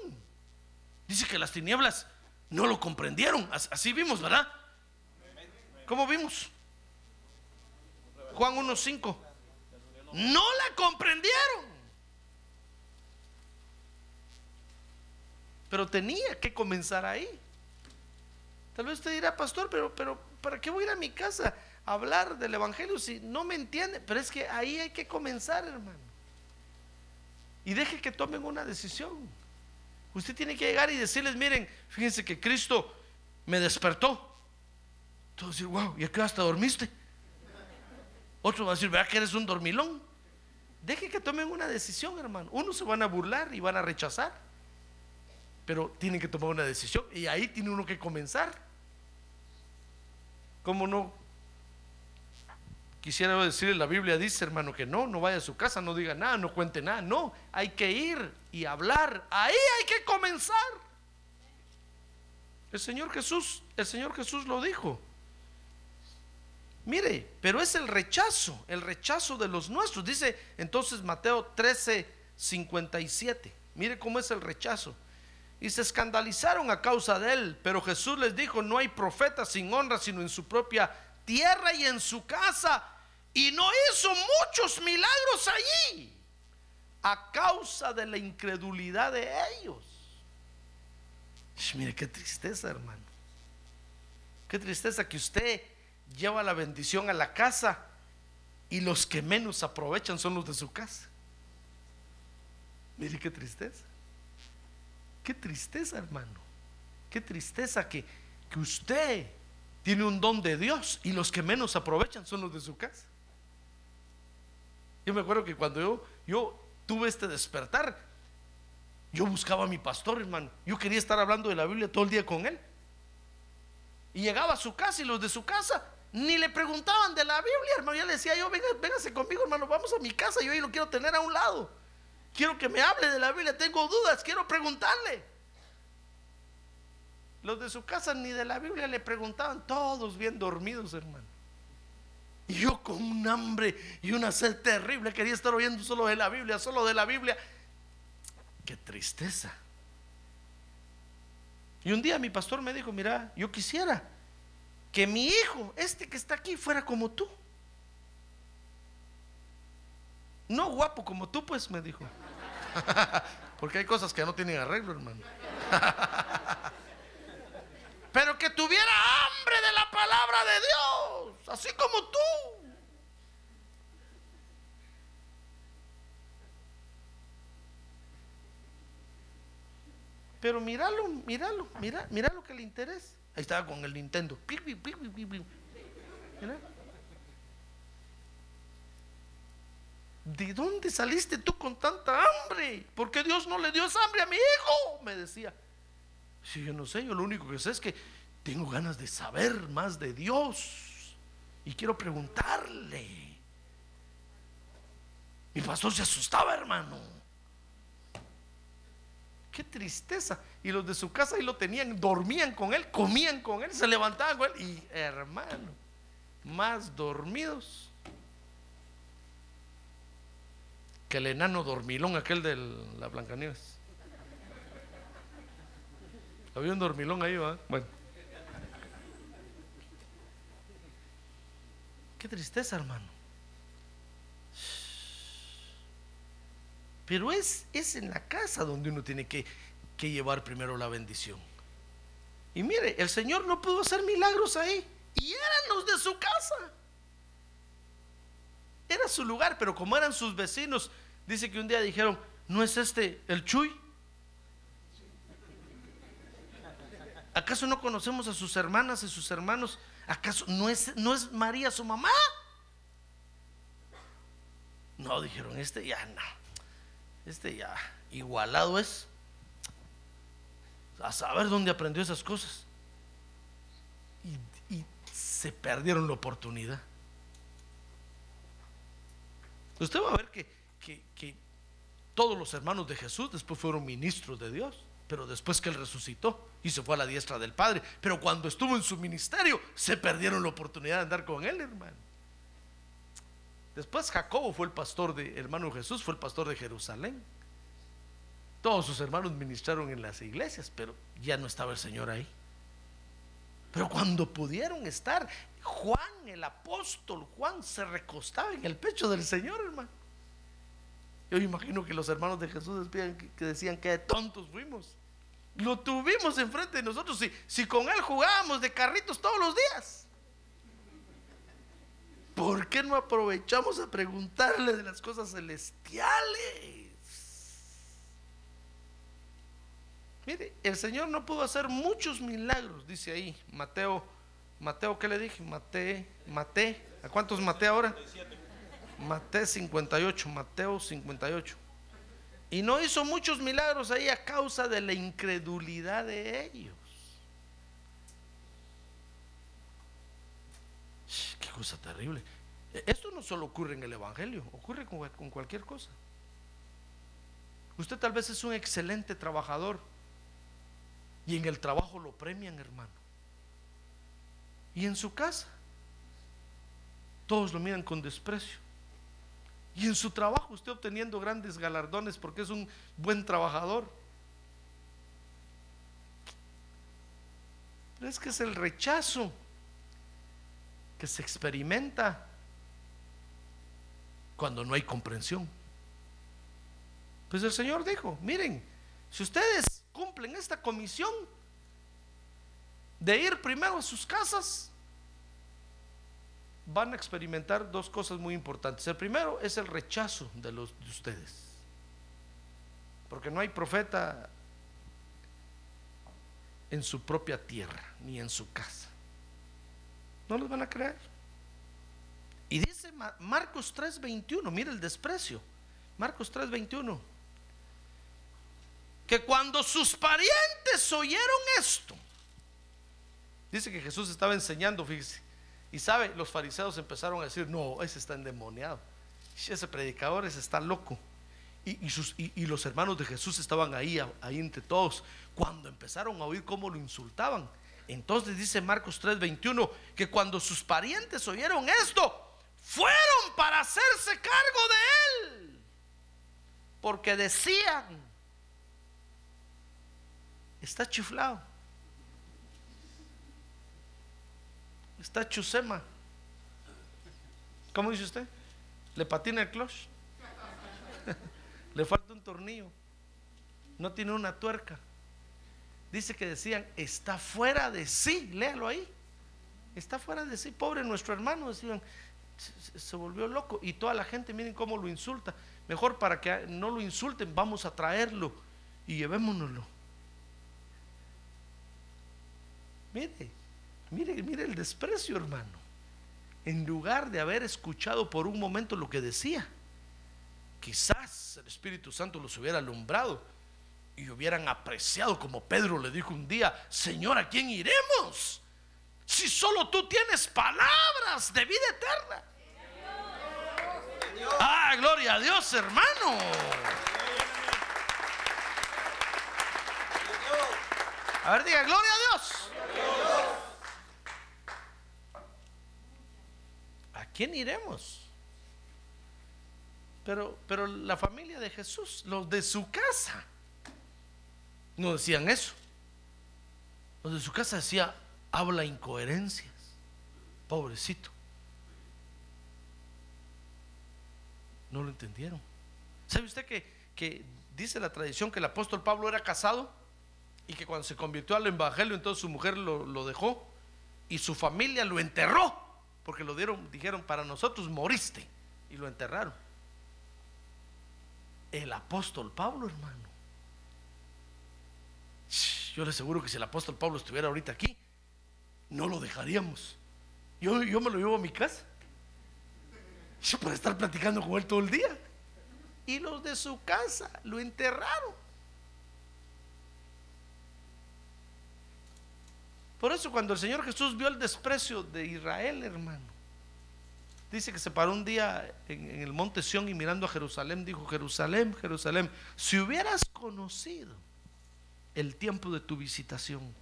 Dice que las tinieblas no lo comprendieron. As- Así vimos, ¿verdad? ¿Cómo vimos? Juan 1.5. No la comprendieron. Pero tenía que comenzar ahí. Tal vez usted dirá, pastor, pero, pero ¿para qué voy a ir a mi casa hablar del Evangelio si no me entiende? Pero es que ahí hay que comenzar, hermano. Y deje que tomen una decisión. Usted tiene que llegar y decirles, miren, fíjense que Cristo me despertó. Decir, wow, ¿y a qué hasta dormiste? Otro va a decir, ¿verdad que eres un dormilón? Deje que tomen una decisión, hermano. Unos se van a burlar y van a rechazar. Pero tienen que tomar una decisión. Y ahí tiene uno que comenzar. ¿Cómo no? Quisiera decirle, la Biblia dice, hermano, que no, no vaya a su casa, no diga nada, no cuente nada. No, hay que ir y hablar. Ahí hay que comenzar. El Señor Jesús, el Señor Jesús lo dijo. Mire, pero es el rechazo, el rechazo de los nuestros. Dice entonces Mateo 13, 57. Mire cómo es el rechazo. Y se escandalizaron a causa de él. Pero Jesús les dijo, no hay profeta sin honra, sino en su propia tierra y en su casa. Y no hizo muchos milagros allí a causa de la incredulidad de ellos. Mire qué tristeza, hermano. Qué tristeza que usted lleva la bendición a la casa y los que menos aprovechan son los de su casa. Mire qué tristeza. Qué tristeza, hermano. Qué tristeza que, que usted tiene un don de Dios y los que menos aprovechan son los de su casa. Yo me acuerdo que cuando yo, tuve este despertar, yo buscaba a mi pastor, hermano. Yo quería estar hablando de la Biblia todo el día con él. Y llegaba a su casa y los de su casa ni le preguntaban de la Biblia, hermano. Ya le decía yo, véngase conmigo, hermano, vamos a mi casa. Yo ahí lo quiero tener a un lado. Quiero que me hable de la Biblia, tengo dudas, quiero preguntarle. Los de su casa ni de la Biblia le preguntaban, todos bien dormidos, hermano. Y yo con un hambre y una sed terrible quería estar oyendo solo de la Biblia, solo de la Biblia. Qué tristeza. Y un día mi pastor me dijo, mira, yo quisiera que mi hijo, este que está aquí, fuera como tú. No guapo como tú, pues, me dijo. Porque hay cosas que no tienen arreglo, hermano. Pero que tuviera hambre de la palabra de Dios, así como tú. Pero míralo, míralo, mira, mira lo que le interesa. Ahí estaba con el Nintendo. Mira. ¿De dónde saliste tú con tanta hambre? ¿Por qué Dios no le dio esa hambre a mi hijo? Me decía. Si yo no sé, yo lo único que sé es que tengo ganas de saber más de Dios. Y quiero preguntarle. Mi pastor se asustaba, hermano. Qué tristeza. Y los de su casa ahí lo tenían, dormían con él, comían con él, se levantaban con él. Y hermano, más dormidos que el enano dormilón, aquel de la Blancanieves. Había un dormilón ahí, ¿va? Bueno. Qué tristeza, hermano. Pero es, es en la casa donde uno tiene que, que llevar primero la bendición. Y mire, el Señor no pudo hacer milagros ahí. Y eran los de su casa. Era su lugar, pero como eran sus vecinos, dice que un día dijeron, ¿no es este el Chuy? ¿Acaso no conocemos a sus hermanas y sus hermanos? ¿Acaso no es, no es María su mamá? No, dijeron, este ya no. Este ya igualado es. A saber dónde aprendió esas cosas. Y, se perdieron la oportunidad. Usted va a ver que, que, que todos los hermanos de Jesús después fueron ministros de Dios, pero después que Él resucitó y se fue a la diestra del Padre, pero cuando estuvo en su ministerio se perdieron la oportunidad de andar con Él, hermano. Después Jacobo fue el pastor de hermano Jesús, fue el pastor de Jerusalén. Todos sus hermanos ministraron en las iglesias, pero ya no estaba el Señor ahí. Pero cuando pudieron estar, Juan, el apóstol Juan, se recostaba en el pecho del Señor, hermano. Yo imagino que los hermanos de Jesús que decían que tontos fuimos. Lo tuvimos enfrente de nosotros. Si, si con él jugábamos de carritos todos los días. ¿Por qué no aprovechamos a preguntarle de las cosas celestiales? Mire, el Señor no pudo hacer muchos milagros, dice ahí, Mateo, Mateo, ¿qué le dije? Mate, Mate, ¿a cuántos maté ahora? Mateo 58, Mateo 58. Y no hizo muchos milagros ahí a causa de la incredulidad de ellos. Qué cosa terrible. Esto no solo ocurre en el Evangelio, ocurre con, con cualquier cosa. Usted tal vez es un excelente trabajador y en el trabajo lo premian, hermano. Y en su casa, todos lo miran con desprecio. Y en su trabajo usted obteniendo grandes galardones porque es un buen trabajador. Pero es que es el rechazo que se experimenta cuando no hay comprensión. Pues el Señor dijo, miren, si ustedes cumplen esta comisión de ir primero a sus casas, van a experimentar dos cosas muy importantes. El primero es el rechazo de los de ustedes. Porque no hay profeta en su propia tierra ni en su casa. No los van a creer. Y dice Marcos 3:21, mire el desprecio. Marcos 3:21. Que cuando sus parientes oyeron esto, dice que Jesús estaba enseñando, fíjese. Y sabe, los fariseos empezaron a decir, no, ese está endemoniado. Ese predicador ese está loco. Y, y, sus, y, y, los hermanos de Jesús estaban ahí, ahí entre todos. Cuando empezaron a oír cómo lo insultaban. Entonces dice Marcos 3:21 que cuando sus parientes oyeron esto, fueron para hacerse cargo de él. Porque decían, está chiflado. Está chusema. ¿Cómo dice usted? ¿Le patina el clutch? ¿Le falta un tornillo, no tiene una tuerca. Dice que decían, está fuera de sí, léalo ahí. Está fuera de sí, pobre nuestro hermano, decían, se, volvió loco. Y toda la gente, miren cómo lo insulta. Mejor para que no lo insulten, vamos a traerlo y llevémonoslo. Mire, mire, mire el desprecio, hermano. En lugar de haber escuchado por un momento lo que decía, quizás el Espíritu Santo los hubiera alumbrado y hubieran apreciado como Pedro le dijo un día, Señor, ¿a quién iremos? Si solo tú tienes palabras de vida eterna. Ah, gloria a Dios, hermano. A ver, diga, gloria a Dios. Quién iremos? Pero, pero la familia de Jesús, los de su casa, no decían eso. Los de su casa decía, habla incoherencias. Pobrecito. No lo entendieron. ¿Sabe usted que, que dice la tradición que el apóstol Pablo era casado y que cuando se convirtió al evangelio entonces su mujer lo, lo dejó y su familia lo enterró porque lo dieron, dijeron para nosotros moriste y lo enterraron. El apóstol Pablo, hermano. Yo le aseguro que si el apóstol Pablo estuviera ahorita aquí, no lo dejaríamos. Yo, yo me lo llevo a mi casa para estar platicando con él todo el día. Y los de su casa lo enterraron. Por eso cuando el Señor Jesús vio el desprecio de Israel, hermano, dice que se paró un día en, el monte Sión y mirando a Jerusalén, dijo, Jerusalén, Jerusalén, si hubieras conocido el tiempo de tu visitación,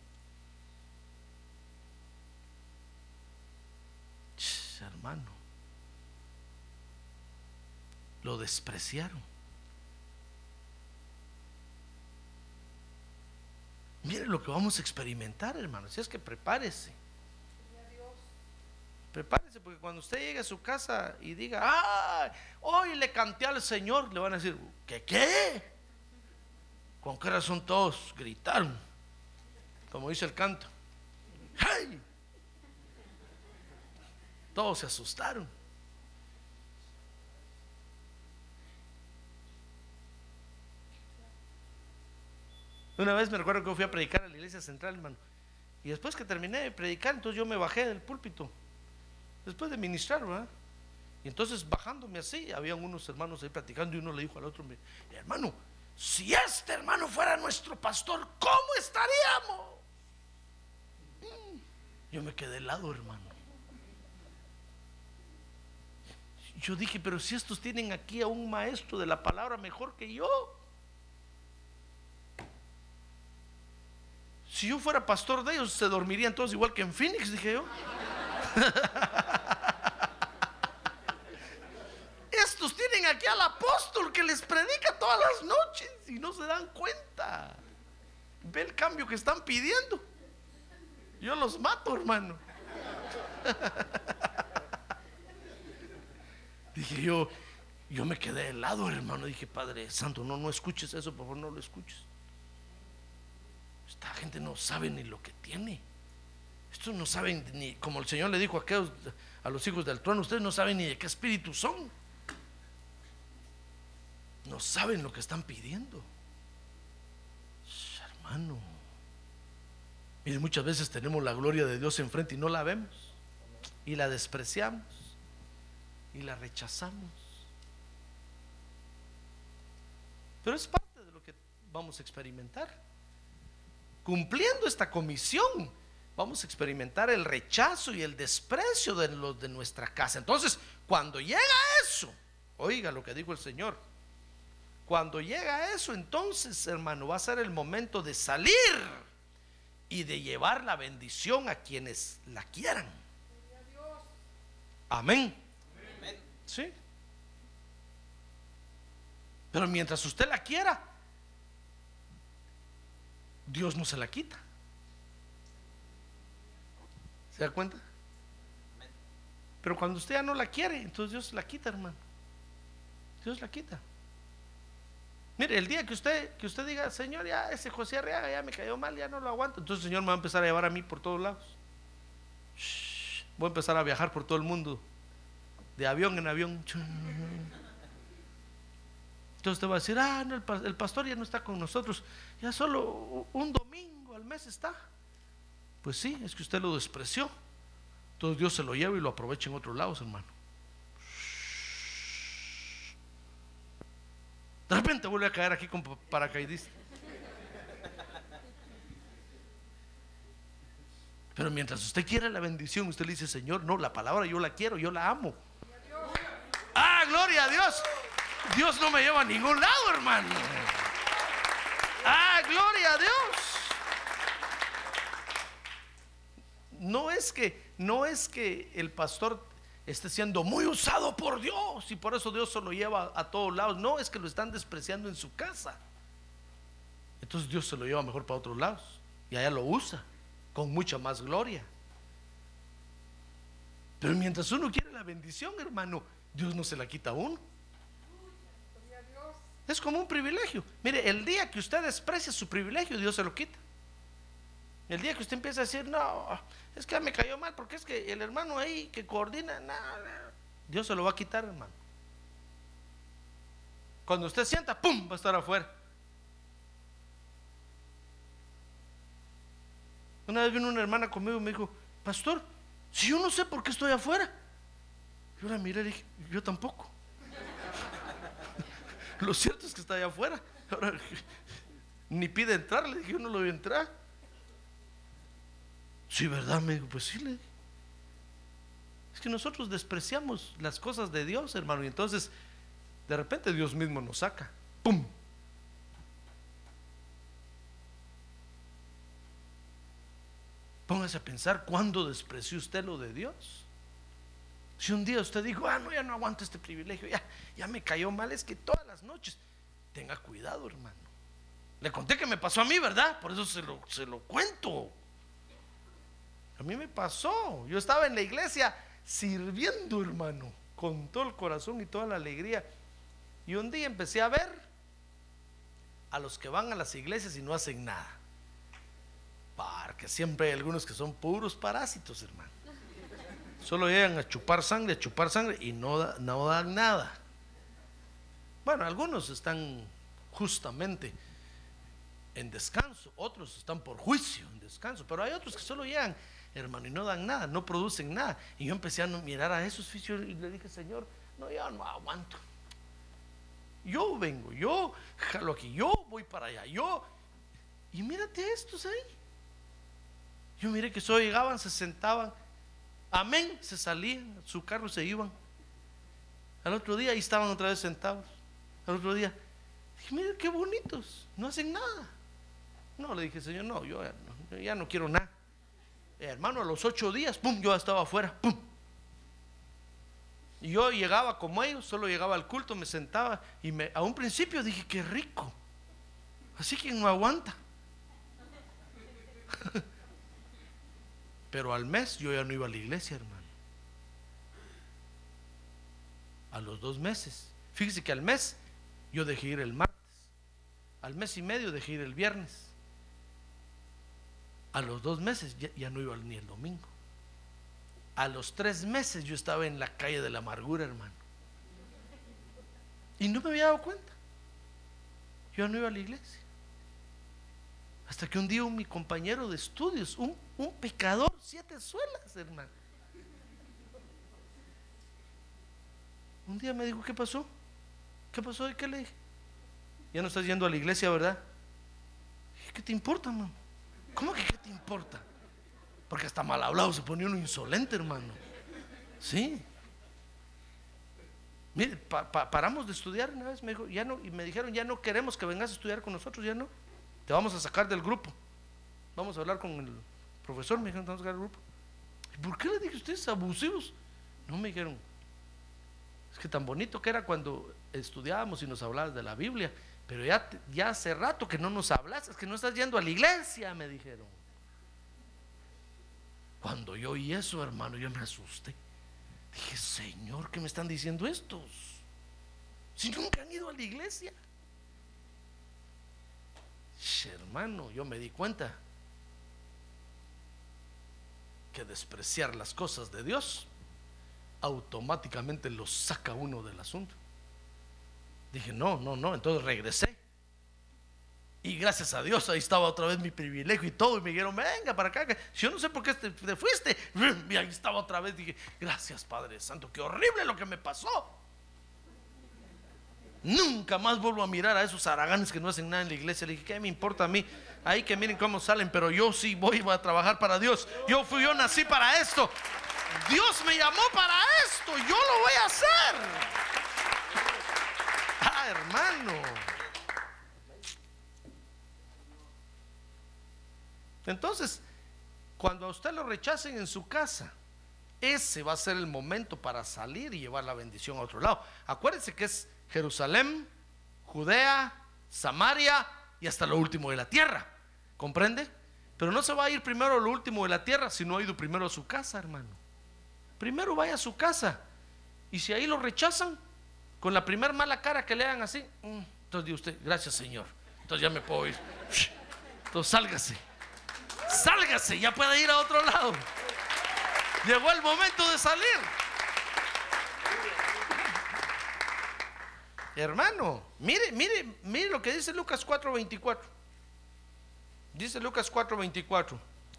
hermano, lo despreciaron. Mire lo que vamos a experimentar, hermano. Si es que prepárese. Prepárese, porque cuando usted llegue a su casa y diga, ah, hoy le canté al Señor, le van a decir, ¿qué qué? ¿Con qué razón todos gritaron? Como dice el canto. ¡Hey! Todos se asustaron. Una vez me recuerdo que fui a predicar a la iglesia central, hermano. Y después que terminé de predicar, entonces yo me bajé del púlpito. Después de ministrar, ¿verdad? Y entonces bajándome así, habían unos hermanos ahí platicando y uno le dijo al otro, hermano, si este hermano fuera nuestro pastor, ¿cómo estaríamos? Mm. Yo me quedé helado, hermano. Yo dije, pero si estos tienen aquí a un maestro de la palabra mejor que yo. Si yo fuera pastor de ellos, se dormirían todos igual que en Phoenix, dije yo. Estos tienen aquí al apóstol que les predica todas las noches y no se dan cuenta. Ve el cambio que están pidiendo. Yo los mato, hermano. Dije yo, yo me quedé helado, hermano. Dije, Padre Santo, no, no escuches eso, por favor, no lo escuches. Esta gente no sabe ni lo que tiene. Estos no saben ni, como el Señor le dijo a, aquellos, a los hijos del trono, ustedes no saben ni de qué espíritu son. No saben lo que están pidiendo. Hermano. Miren, muchas veces tenemos la gloria de Dios enfrente y no la vemos. Y la despreciamos. Y la rechazamos. Pero es parte de lo que vamos a experimentar cumpliendo esta comisión, vamos a experimentar el rechazo y el desprecio de los de nuestra casa. Entonces, cuando llega eso, oiga lo que dijo el Señor, cuando llega eso, entonces, hermano, va a ser el momento de salir y de llevar la bendición a quienes la quieran. Amén. Sí. Pero mientras usted la quiera, Dios no se la quita. ¿Se da cuenta? Pero cuando usted ya no la quiere, entonces Dios la quita, hermano. Dios la quita. Mire, el día que usted, que usted diga, Señor, ya ese José Arriaga ya me cayó mal, ya no lo aguanto, entonces el Señor me va a empezar a llevar a mí por todos lados. Shh, voy a empezar a viajar por todo el mundo, de avión en avión. Entonces te va a decir, ah, no, el, pa- el pastor ya no está con nosotros, ya solo un domingo al mes está. Pues sí, es que usted lo despreció. Entonces Dios se lo lleva y lo aprovecha en otros lados, hermano. De repente vuelve a caer aquí con pa- paracaidista. Pero mientras usted quiere la bendición, usted le dice, Señor, no, la palabra yo la quiero, yo la amo. Ah, gloria a Dios. Dios no me lleva a ningún lado, hermano. Ah, gloria a Dios. No es que, no es que el pastor esté siendo muy usado por Dios y por eso Dios se lo lleva a todos lados. No, es que lo están despreciando en su casa. Entonces Dios se lo lleva mejor para otros lados y allá lo usa con mucha más gloria. Pero mientras uno quiere la bendición, hermano, Dios no se la quita a uno. Es como un privilegio. Mire, el día que usted desprecia su privilegio, Dios se lo quita. El día que usted empieza a decir, no, es que me cayó mal, porque es que el hermano ahí que coordina, nada, Dios se lo va a quitar, hermano. Cuando usted sienta, ¡pum! va a estar afuera. Una vez vino una hermana conmigo y me dijo, pastor, si yo no sé por qué estoy afuera. Yo la miré y dije, yo tampoco. Lo cierto es que está allá afuera. Ahora, ni pide entrar, le dije, yo no lo voy a entrar. Sí, ¿verdad? Me dijo, pues sí, le dije. Es que nosotros despreciamos las cosas de Dios, hermano, y entonces de repente Dios mismo nos saca. ¡Pum! Póngase a pensar cuándo despreció usted lo de Dios. Si un día usted dijo, ah, no, ya no aguanto este privilegio, ya, ya me cayó mal, es que todas noches, tenga cuidado, hermano. Le conté que me pasó a mí, ¿verdad? Por eso se lo, se lo cuento. A mí me pasó. Yo estaba en la iglesia sirviendo, hermano, con todo el corazón y toda la alegría. Y un día empecé a ver a los que van a las iglesias y no hacen nada. Porque siempre hay algunos que son puros parásitos, hermano. Solo llegan a chupar sangre, a chupar sangre y no, no dan nada. Bueno, algunos están justamente en descanso, otros están por juicio, en descanso, pero hay otros que solo llegan, hermano, y no dan nada, no producen nada. Y yo empecé a mirar a esos fisios y le dije, Señor, no, ya no aguanto. Yo vengo, yo jalo aquí, yo voy para allá, yo. Y mírate estos ahí. Yo miré que solo llegaban, se sentaban, amén, se salían, su carro se iban. Al otro día ahí estaban otra vez sentados. Al otro día, dije, mira qué bonitos, no hacen nada. No, le dije, Señor, no, yo ya no, quiero nada. Hermano, a los ocho días, pum, yo estaba afuera, pum. Y yo llegaba como ellos, solo llegaba al culto, me sentaba y me, a un principio dije, qué rico. Así que no aguanta. Pero al mes yo ya no iba a la iglesia, hermano. A los dos meses. Fíjese que al mes yo dejé ir el martes. Al mes y medio dejé ir el viernes. A los dos meses ya, no iba ni el domingo. A los tres meses yo estaba en la calle de la amargura, hermano. Y no me había dado cuenta. Yo no iba a la iglesia. Hasta que un día un, mi compañero de estudios, un, un pecador, siete suelas, hermano. Un día me dijo, ¿qué pasó? ¿Qué pasó? ¿Y qué le dije? Ya no estás yendo a la iglesia, ¿verdad? ¿Qué te importa, hermano? ¿Cómo que qué te importa? Porque hasta mal hablado se pone uno insolente, hermano. Sí. Mire, pa- pa- paramos de estudiar una vez, me dijo, ya no, y me dijeron, ya no queremos que vengas a estudiar con nosotros, ya no. Te vamos a sacar del grupo. Vamos a hablar con el profesor, me dijeron, te vamos a sacar del grupo. ¿Y por qué le dije ustedes abusivos? No me dijeron, es que tan bonito que era cuando estudiábamos y nos hablabas de la Biblia, pero ya, hace rato que no nos hablas, es que no estás yendo a la iglesia, me dijeron. Cuando yo oí eso, hermano, yo me asusté. Dije, Señor, ¿qué me están diciendo estos? Si nunca han ido a la iglesia. Hermano, yo me di cuenta que despreciar las cosas de Dios automáticamente lo saca uno del asunto. Dije, no, no, no, entonces regresé. Y gracias a Dios ahí estaba otra vez mi privilegio y todo. Y me dijeron, venga para acá. que Yo no sé por qué te, te fuiste. Y ahí estaba otra vez. Dije, gracias Padre Santo, qué horrible lo que me pasó. Nunca más vuelvo a mirar a esos araganes que no hacen nada en la iglesia. Le dije, ¿qué me importa a mí? Ahí que miren cómo salen, pero yo sí voy a trabajar para Dios. Yo fui, yo nací para esto. Dios me llamó para Yo lo voy a hacer. Ah, hermano. Entonces, cuando a usted lo rechacen en su casa, ese va a ser el momento para salir y llevar la bendición a otro lado. Acuérdense que es Jerusalén, Judea, Samaria y hasta lo último de la tierra. ¿Comprende? Pero no se va a ir primero a lo último de la tierra si no ha ido primero a su casa, hermano. Primero vaya a su casa. Y si ahí lo rechazan, con la primera mala cara que le hagan así, mm, entonces dice usted, gracias Señor. Entonces ya me puedo ir. Entonces sálgase. Sálgase, ya puede ir a otro lado. Llegó el momento de salir. Hermano, mire, mire, mire lo que dice Lucas 4:24. Dice Lucas 4:24.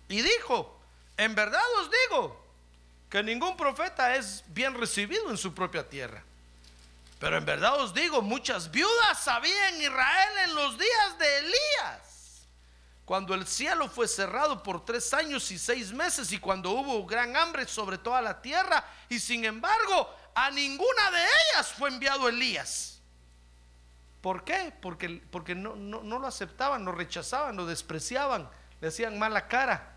Y dijo, en verdad os digo que ningún profeta es bien recibido en su propia tierra. Pero en verdad os digo, muchas viudas había en Israel en los días de Elías, cuando el cielo fue cerrado por tres años y seis meses y cuando hubo gran hambre sobre toda la tierra y sin embargo a ninguna de ellas fue enviado Elías. ¿Por qué? Porque, porque no, no, no lo aceptaban, lo rechazaban, lo despreciaban, le hacían mala cara.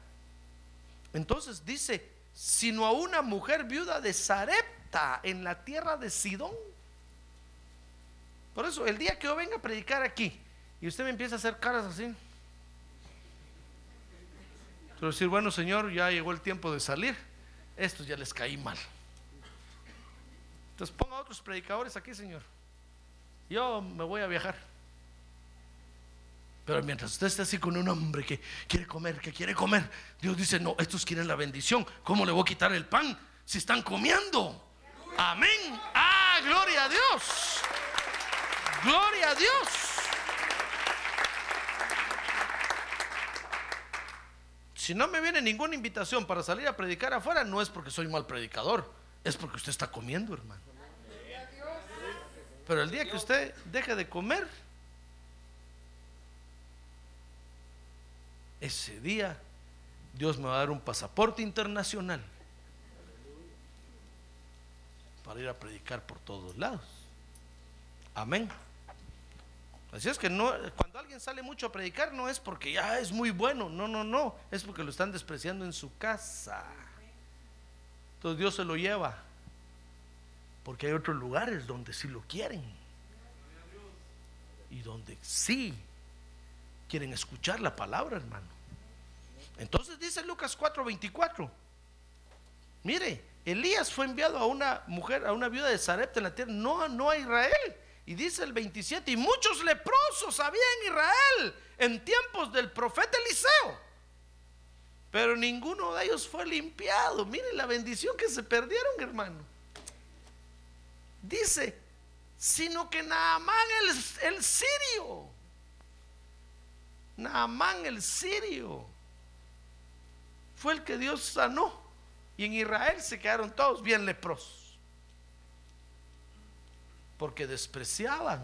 Entonces dice, sino a una mujer viuda de Sarepta en la tierra de Sidón. Por eso, el día que yo venga a predicar aquí y usted me empieza a hacer caras así, pero decir, bueno, Señor, ya llegó el tiempo de salir, estos ya les caí mal. Entonces ponga otros predicadores aquí, Señor. Yo me voy a viajar. Pero mientras usted esté así con un hombre que quiere comer, que quiere comer, Dios dice, no, estos quieren la bendición. ¿Cómo le voy a quitar el pan si están comiendo? Amén. Ah, gloria a Dios. Gloria a Dios. Si no me viene ninguna invitación para salir a predicar afuera, no es porque soy mal predicador, es porque usted está comiendo, hermano. Pero el día que usted deje de comer, ese día Dios me va a dar un pasaporte internacional para ir a predicar por todos lados. Amén. Así es que no, cuando alguien sale mucho a predicar no es porque ya es muy bueno, no, no, no, es porque lo están despreciando en su casa. Entonces Dios se lo lleva, porque hay otros lugares donde sí lo quieren y donde sí quieren escuchar la palabra, hermano. Entonces dice Lucas 4:24, mire, Elías fue enviado a una mujer, a una viuda de Sarepta en la tierra, no, no a Israel. Y dice el 27, y muchos leprosos había en Israel en tiempos del profeta Eliseo. Pero ninguno de ellos fue limpiado. Miren la bendición que se perdieron, hermano. Dice, sino que Naamán el, el sirio, Naamán el sirio, fue el que Dios sanó. Y en Israel se quedaron todos bien leprosos porque despreciaban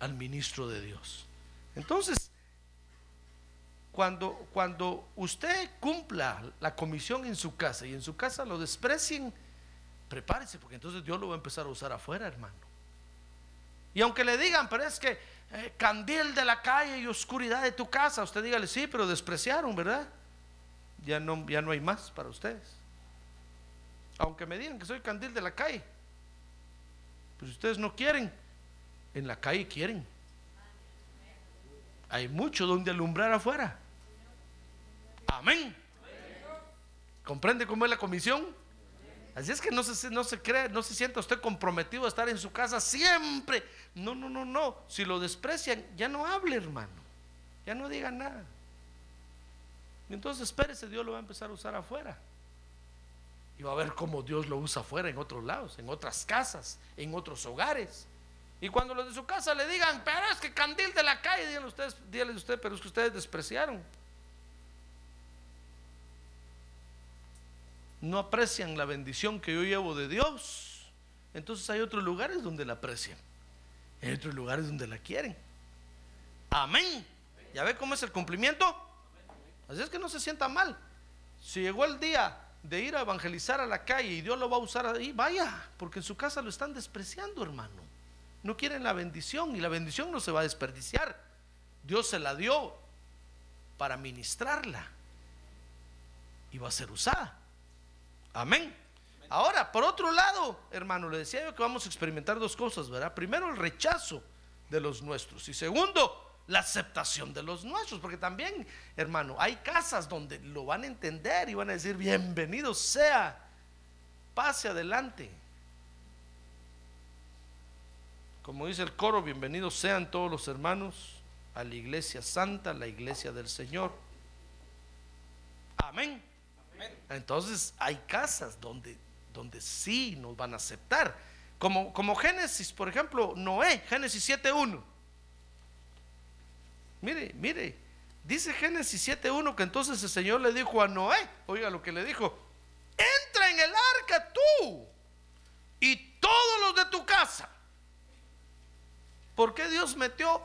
al ministro de Dios. Entonces, cuando, cuando usted cumpla la comisión en su casa y en su casa lo desprecien, prepárese, porque entonces Dios lo va a empezar a usar afuera, hermano. Y aunque le digan, pero es que eh, candil de la calle y oscuridad de tu casa, usted dígale, sí, pero despreciaron, ¿verdad? Ya no, ya no hay más para ustedes. Aunque me digan que soy candil de la calle, pues ustedes no quieren, en la calle quieren. Hay mucho donde alumbrar afuera. Amén. ¿Comprende cómo es la comisión? Así es que no se, no se cree, no se sienta usted comprometido a estar en su casa siempre. No, no, no, no. Si lo desprecian, ya no hable, hermano. Ya no diga nada. Entonces espérese, Dios lo va a empezar a usar afuera. Y va a ver cómo Dios lo usa afuera, en otros lados, en otras casas, en otros hogares. Y cuando los de su casa le digan, pero es que candil de la calle, díganle ustedes, díganle usted, pero es que ustedes despreciaron. No aprecian la bendición que yo llevo de Dios. Entonces hay otros lugares donde la aprecian. Hay otros lugares donde la quieren. Amén. ¿Ya ve cómo es el cumplimiento? Así es que no se sienta mal. Si llegó el día de ir a evangelizar a la calle y Dios lo va a usar ahí, vaya, porque en su casa lo están despreciando, hermano. No quieren la bendición y la bendición no se va a desperdiciar. Dios se la dio para ministrarla y va a ser usada. Amén. Ahora, por otro lado, hermano, le decía yo que vamos a experimentar dos cosas, ¿verdad? Primero, el rechazo de los nuestros y segundo, la aceptación de los nuestros, porque también, hermano, hay casas donde lo van a entender y van a decir, bienvenido sea, pase adelante. Como dice el coro, bienvenidos sean todos los hermanos a la iglesia santa, la iglesia del Señor. Amén. Entonces hay casas donde, donde sí nos van a aceptar. Como, como Génesis, por ejemplo, Noé, Génesis 7.1. Mire, mire, dice Génesis 7.1 que entonces el Señor le dijo a Noé, oiga lo que le dijo, entra en el arca tú y todos los de tu casa. ¿Por qué Dios metió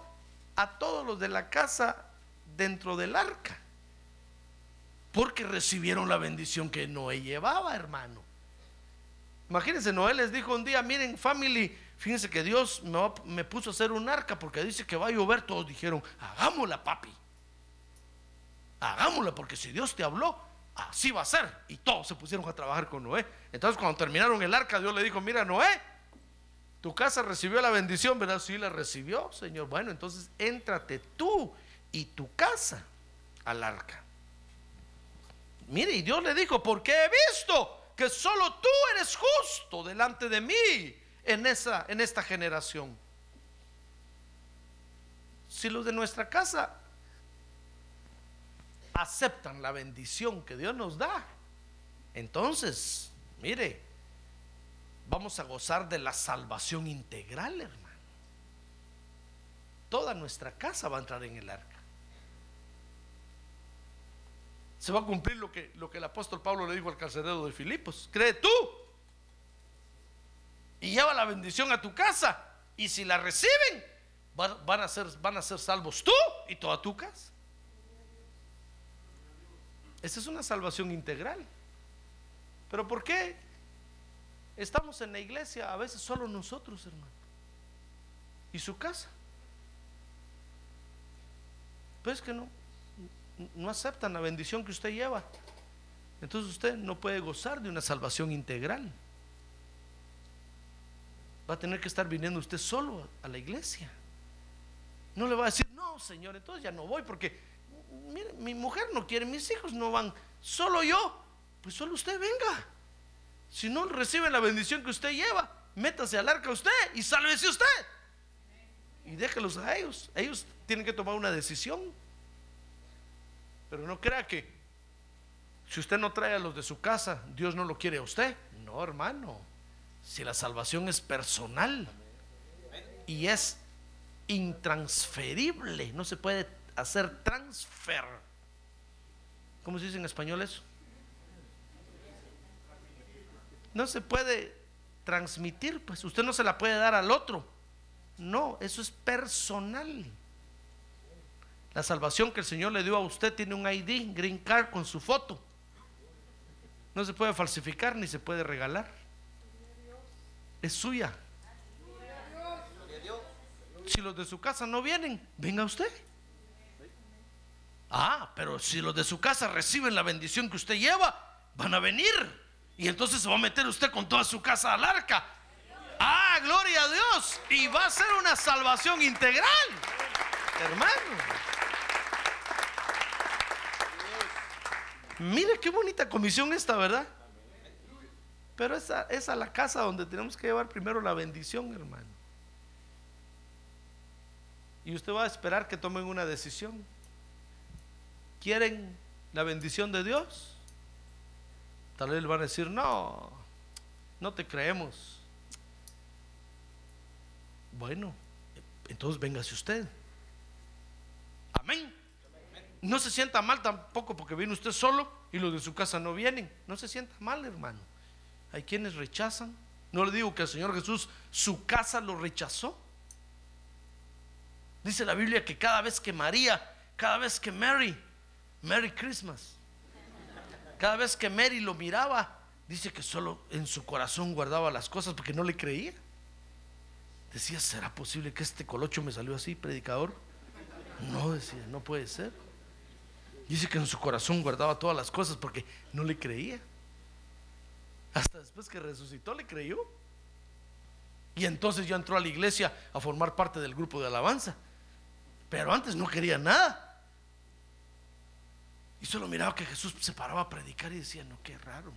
a todos los de la casa dentro del arca? Porque recibieron la bendición que Noé llevaba, hermano. Imagínense, Noé les dijo un día, miren, family, fíjense que Dios me, me, puso a hacer un arca porque dice que va a llover. Todos dijeron, hagámosla, papi. Hagámosla, porque si Dios te habló, así va a ser. Y todos se pusieron a trabajar con Noé. Entonces, cuando terminaron el arca, Dios le dijo, mira, Noé, tu casa recibió la bendición, ¿verdad? Sí, la recibió, Señor. Bueno, entonces éntrate tú y tu casa al arca. Mire, y Dios le dijo, porque he visto que solo tú eres justo delante de mí en, esa, en esta generación. Si los de nuestra casa aceptan la bendición que Dios nos da, entonces, mire, vamos a gozar de la salvación integral, hermano. Toda nuestra casa va a entrar en el arca. Se va a cumplir lo que, lo que el apóstol Pablo le dijo al carcelero de Filipos. Cree tú y lleva la bendición a tu casa. Y si la reciben, van, a ser, van a ser salvos tú y toda tu casa. Esa es una salvación integral. Pero ¿por qué estamos en la iglesia a veces solo nosotros, hermano? ¿Y su casa? Pues que no, no aceptan la bendición que usted lleva. Entonces usted no puede gozar de una salvación integral. Va a tener que estar viniendo usted solo a la iglesia. No le va a decir, no, Señor, entonces ya no voy porque, mire, mi mujer no quiere, mis hijos no van, solo yo. Pues solo usted venga. Si no recibe la bendición que usted lleva, métase al arca usted y sálvese usted. Y déjelos a ellos. Ellos tienen que tomar una decisión. Pero no crea que si usted no trae a los de su casa, Dios no lo quiere a usted. No, hermano. Si la salvación es personal y es intransferible, no se puede hacer transfer. ¿Cómo se dice en español eso? No se puede transmitir, pues usted no se la puede dar al otro. No, eso es personal. La salvación que el Señor le dio a usted tiene un ID, green card con su foto. No se puede falsificar ni se puede regalar. Es suya. Si los de su casa no vienen, venga usted. Ah, pero si los de su casa reciben la bendición que usted lleva, van a venir. Y entonces se va a meter usted con toda su casa al arca. Ah, gloria a Dios. Y va a ser una salvación integral. Hermano. Mire qué bonita comisión esta, ¿verdad? Pero esa es a la casa donde tenemos que llevar primero la bendición, hermano. Y usted va a esperar que tomen una decisión. ¿Quieren la bendición de Dios? Tal vez le van a decir, no, no te creemos. Bueno, entonces véngase usted. Amén. No se sienta mal tampoco porque viene usted solo y los de su casa no vienen. No se sienta mal, hermano. Hay quienes rechazan. No le digo que el Señor Jesús su casa lo rechazó. Dice la Biblia que cada vez que María, cada vez que Mary, Merry Christmas, cada vez que Mary lo miraba, dice que solo en su corazón guardaba las cosas porque no le creía. Decía, ¿será posible que este colocho me salió así, predicador? No, decía, no puede ser. Dice que en su corazón guardaba todas las cosas porque no le creía. Hasta después que resucitó le creyó. Y entonces ya entró a la iglesia a formar parte del grupo de alabanza. Pero antes no quería nada. Y solo miraba que Jesús se paraba a predicar y decía, no, qué raro.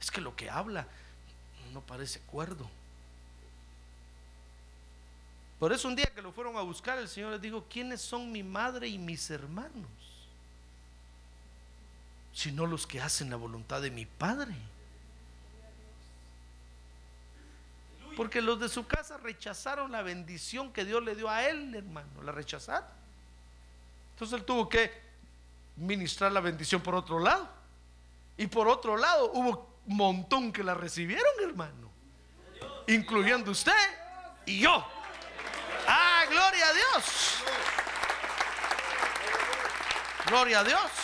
Es que lo que habla no parece acuerdo. Por eso un día que lo fueron a buscar, el Señor les dijo, ¿quiénes son mi madre y mis hermanos? Sino los que hacen la voluntad de mi Padre. Porque los de su casa rechazaron la bendición que Dios le dio a él, hermano. La rechazaron. Entonces él tuvo que ministrar la bendición por otro lado. Y por otro lado hubo un montón que la recibieron, hermano. Incluyendo usted y yo. Ah, gloria a Dios. Gloria a Dios.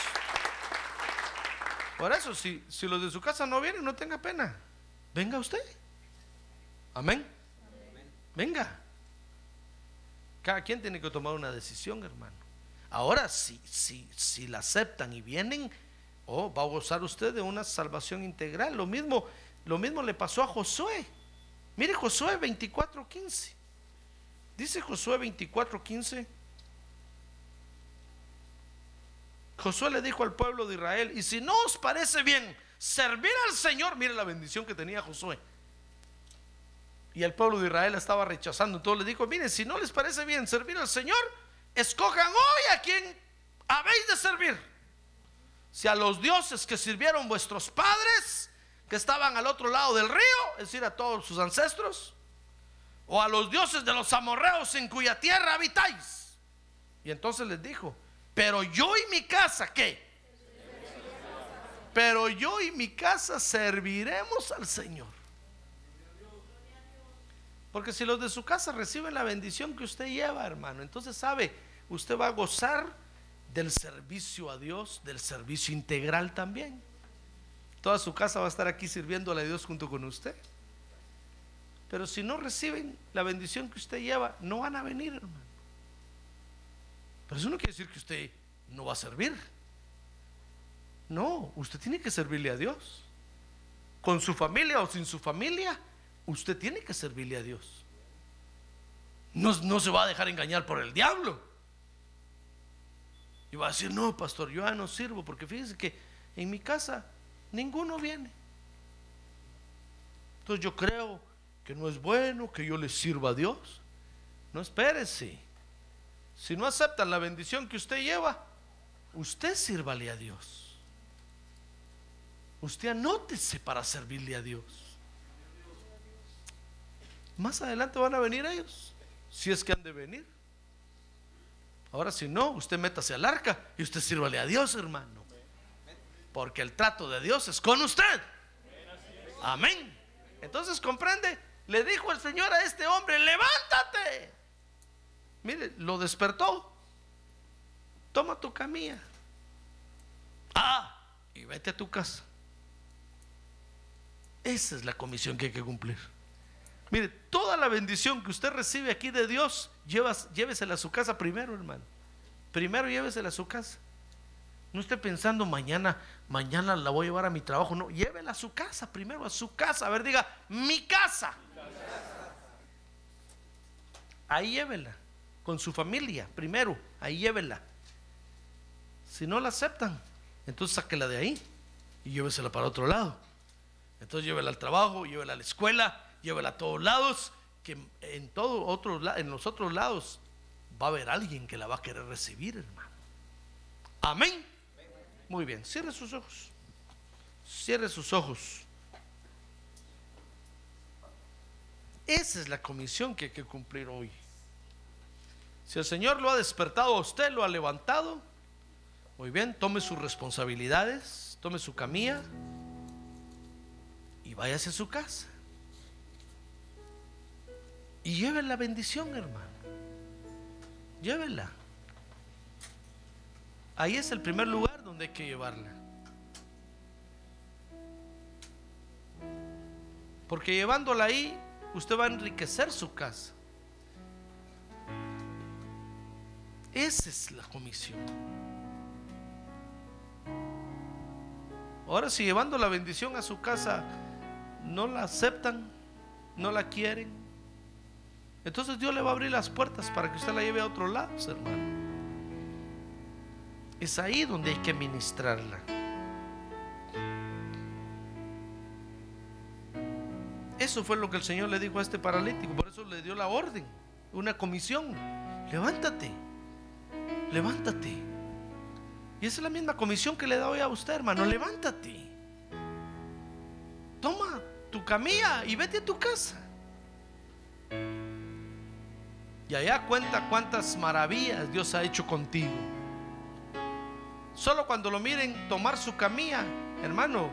Por eso, si, si los de su casa no vienen, no tenga pena. Venga usted. Amén. Venga. Cada quien tiene que tomar una decisión, hermano. Ahora, si, si, si la aceptan y vienen, oh, va a gozar usted de una salvación integral. Lo mismo, lo mismo le pasó a Josué. Mire Josué 24:15. Dice Josué 24:15. Josué le dijo al pueblo de Israel, y si no os parece bien servir al Señor, mire la bendición que tenía Josué. Y el pueblo de Israel estaba rechazando. Entonces le dijo, mire, si no les parece bien servir al Señor, escojan hoy a quien habéis de servir. Si a los dioses que sirvieron vuestros padres, que estaban al otro lado del río, es decir, a todos sus ancestros, o a los dioses de los amorreos en cuya tierra habitáis. Y entonces les dijo, pero yo y mi casa, ¿qué? Pero yo y mi casa serviremos al Señor. Porque si los de su casa reciben la bendición que usted lleva, hermano, entonces sabe, usted va a gozar del servicio a Dios, del servicio integral también. Toda su casa va a estar aquí sirviéndole a Dios junto con usted. Pero si no reciben la bendición que usted lleva, no van a venir, hermano. Pero eso no quiere decir que usted no va a servir. No, usted tiene que servirle a Dios. Con su familia o sin su familia, usted tiene que servirle a Dios. No, no se va a dejar engañar por el diablo. Y va a decir, no, pastor, yo ya no sirvo, porque fíjese que en mi casa ninguno viene. Entonces yo creo que no es bueno que yo le sirva a Dios. No espérese. Si no aceptan la bendición que usted lleva, usted sírvale a Dios. Usted anótese para servirle a Dios. Más adelante van a venir ellos, si es que han de venir. Ahora si no, usted métase al arca y usted sírvale a Dios, hermano. Porque el trato de Dios es con usted. Amén. Entonces comprende, le dijo el Señor a este hombre, levántate. Mire, lo despertó. Toma tu camilla. Ah, y vete a tu casa. Esa es la comisión que hay que cumplir. Mire, toda la bendición que usted recibe aquí de Dios, llévesela a su casa primero, hermano. Primero llévesela a su casa. No esté pensando mañana, mañana la voy a llevar a mi trabajo. No, llévela a su casa primero, a su casa. A ver, diga, mi casa. Ahí llévela. Con su familia, primero. Ahí llévela. Si no la aceptan, entonces sáquela de ahí y llévesela para otro lado. Entonces llévela al trabajo, llévela a la escuela, llévela a todos lados, que en, todo otros, la- en los otros lados va a haber alguien que la va a querer recibir, hermano. Amén. Muy bien, cierre sus ojos. Cierre sus ojos. Esa es la comisión que hay que cumplir hoy. Si el Señor lo ha despertado a usted, lo ha levantado, muy bien, tome sus responsabilidades, tome su camilla y váyase a su casa. Y lleve la bendición, hermano. Llévela. Ahí es el primer lugar donde hay que llevarla. Porque llevándola ahí, usted va a enriquecer su casa. Esa es la comisión. Ahora si llevando la bendición a su casa no la aceptan, no la quieren, entonces Dios le va a abrir las puertas para que usted la lleve a otros lados, hermano. Es ahí donde hay que ministrarla. Eso fue lo que el Señor le dijo a este paralítico, por eso le dio la orden, una comisión. Levántate, levántate. Y esa es la misma comisión que le da hoy a usted, hermano. Levántate. Toma tu camilla y vete a tu casa. Y allá cuenta cuántas maravillas Dios ha hecho contigo. Solo cuando lo miren tomar su camilla, hermano,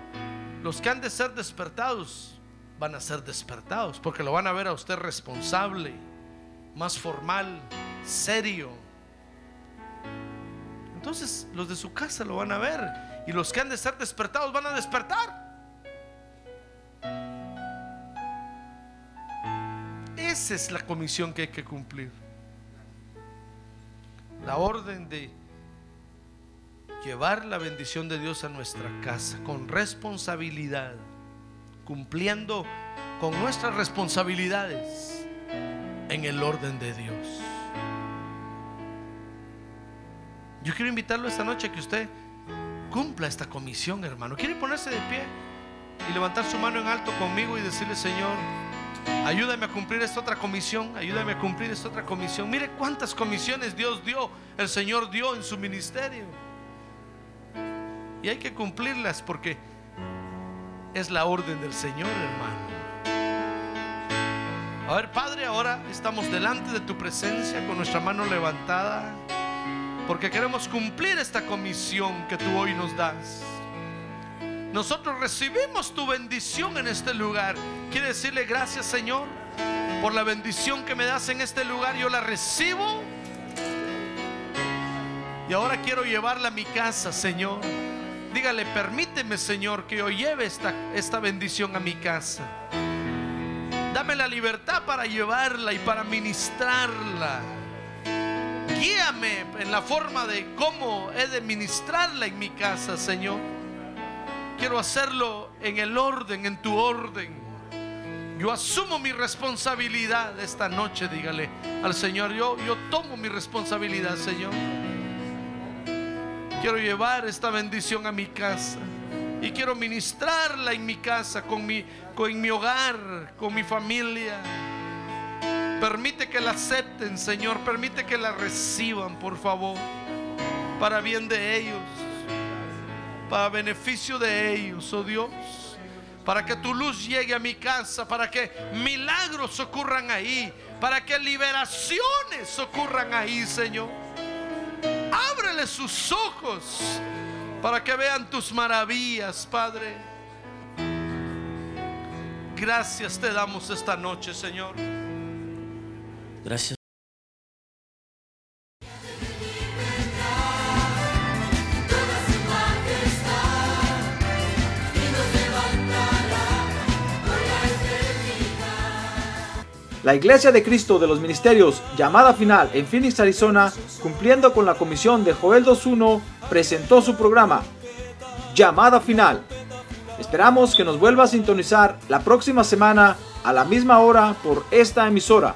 los que han de ser despertados van a ser despertados porque lo van a ver a usted responsable, más formal, serio. Entonces los de su casa lo van a ver y los que han de ser despertados van a despertar. Esa es la comisión que hay que cumplir. La orden de llevar la bendición de Dios a nuestra casa con responsabilidad, cumpliendo con nuestras responsabilidades en el orden de Dios. Yo quiero invitarlo esta noche a que usted cumpla esta comisión, hermano. ¿Quiere ponerse de pie y levantar su mano en alto conmigo y decirle, Señor, ayúdame a cumplir esta otra comisión, ayúdame a cumplir esta otra comisión? Mire cuántas comisiones Dios dio, el Señor dio en su ministerio. Y hay que cumplirlas porque es la orden del Señor, hermano. A ver, Padre, ahora estamos delante de tu presencia con nuestra mano levantada porque queremos cumplir esta comisión que tú hoy nos das. Nosotros recibimos tu bendición en este lugar. Quiere decirle gracias, Señor, por la bendición que me das en este lugar. Yo la recibo. Y ahora quiero llevarla a mi casa, Señor. Dígale, permíteme, Señor, que yo lleve esta, esta bendición a mi casa. Dame la libertad para llevarla y para ministrarla. Guíame en la forma de cómo he de ministrarla en mi casa, Señor. Quiero hacerlo en el orden, en tu orden. Yo asumo mi responsabilidad esta noche, dígale al Señor, yo, yo tomo mi responsabilidad, Señor. Quiero llevar esta bendición a mi casa y quiero ministrarla en mi casa, con mi, con mi hogar, con mi familia. Permite que la acepten, Señor. Permite que la reciban, por favor. Para bien de ellos. Para beneficio de ellos, oh Dios. Para que tu luz llegue a mi casa. Para que milagros ocurran ahí. Para que liberaciones ocurran ahí, Señor. Ábrele sus ojos. Para que vean tus maravillas, Padre. Gracias te damos esta noche, Señor. Gracias. La Iglesia de Cristo de los Ministerios, llamada final en Phoenix, Arizona, cumpliendo con la comisión de Joel 2.1, presentó su programa, Llamada Final. Esperamos que nos vuelva a sintonizar la próxima semana a la misma hora por esta emisora.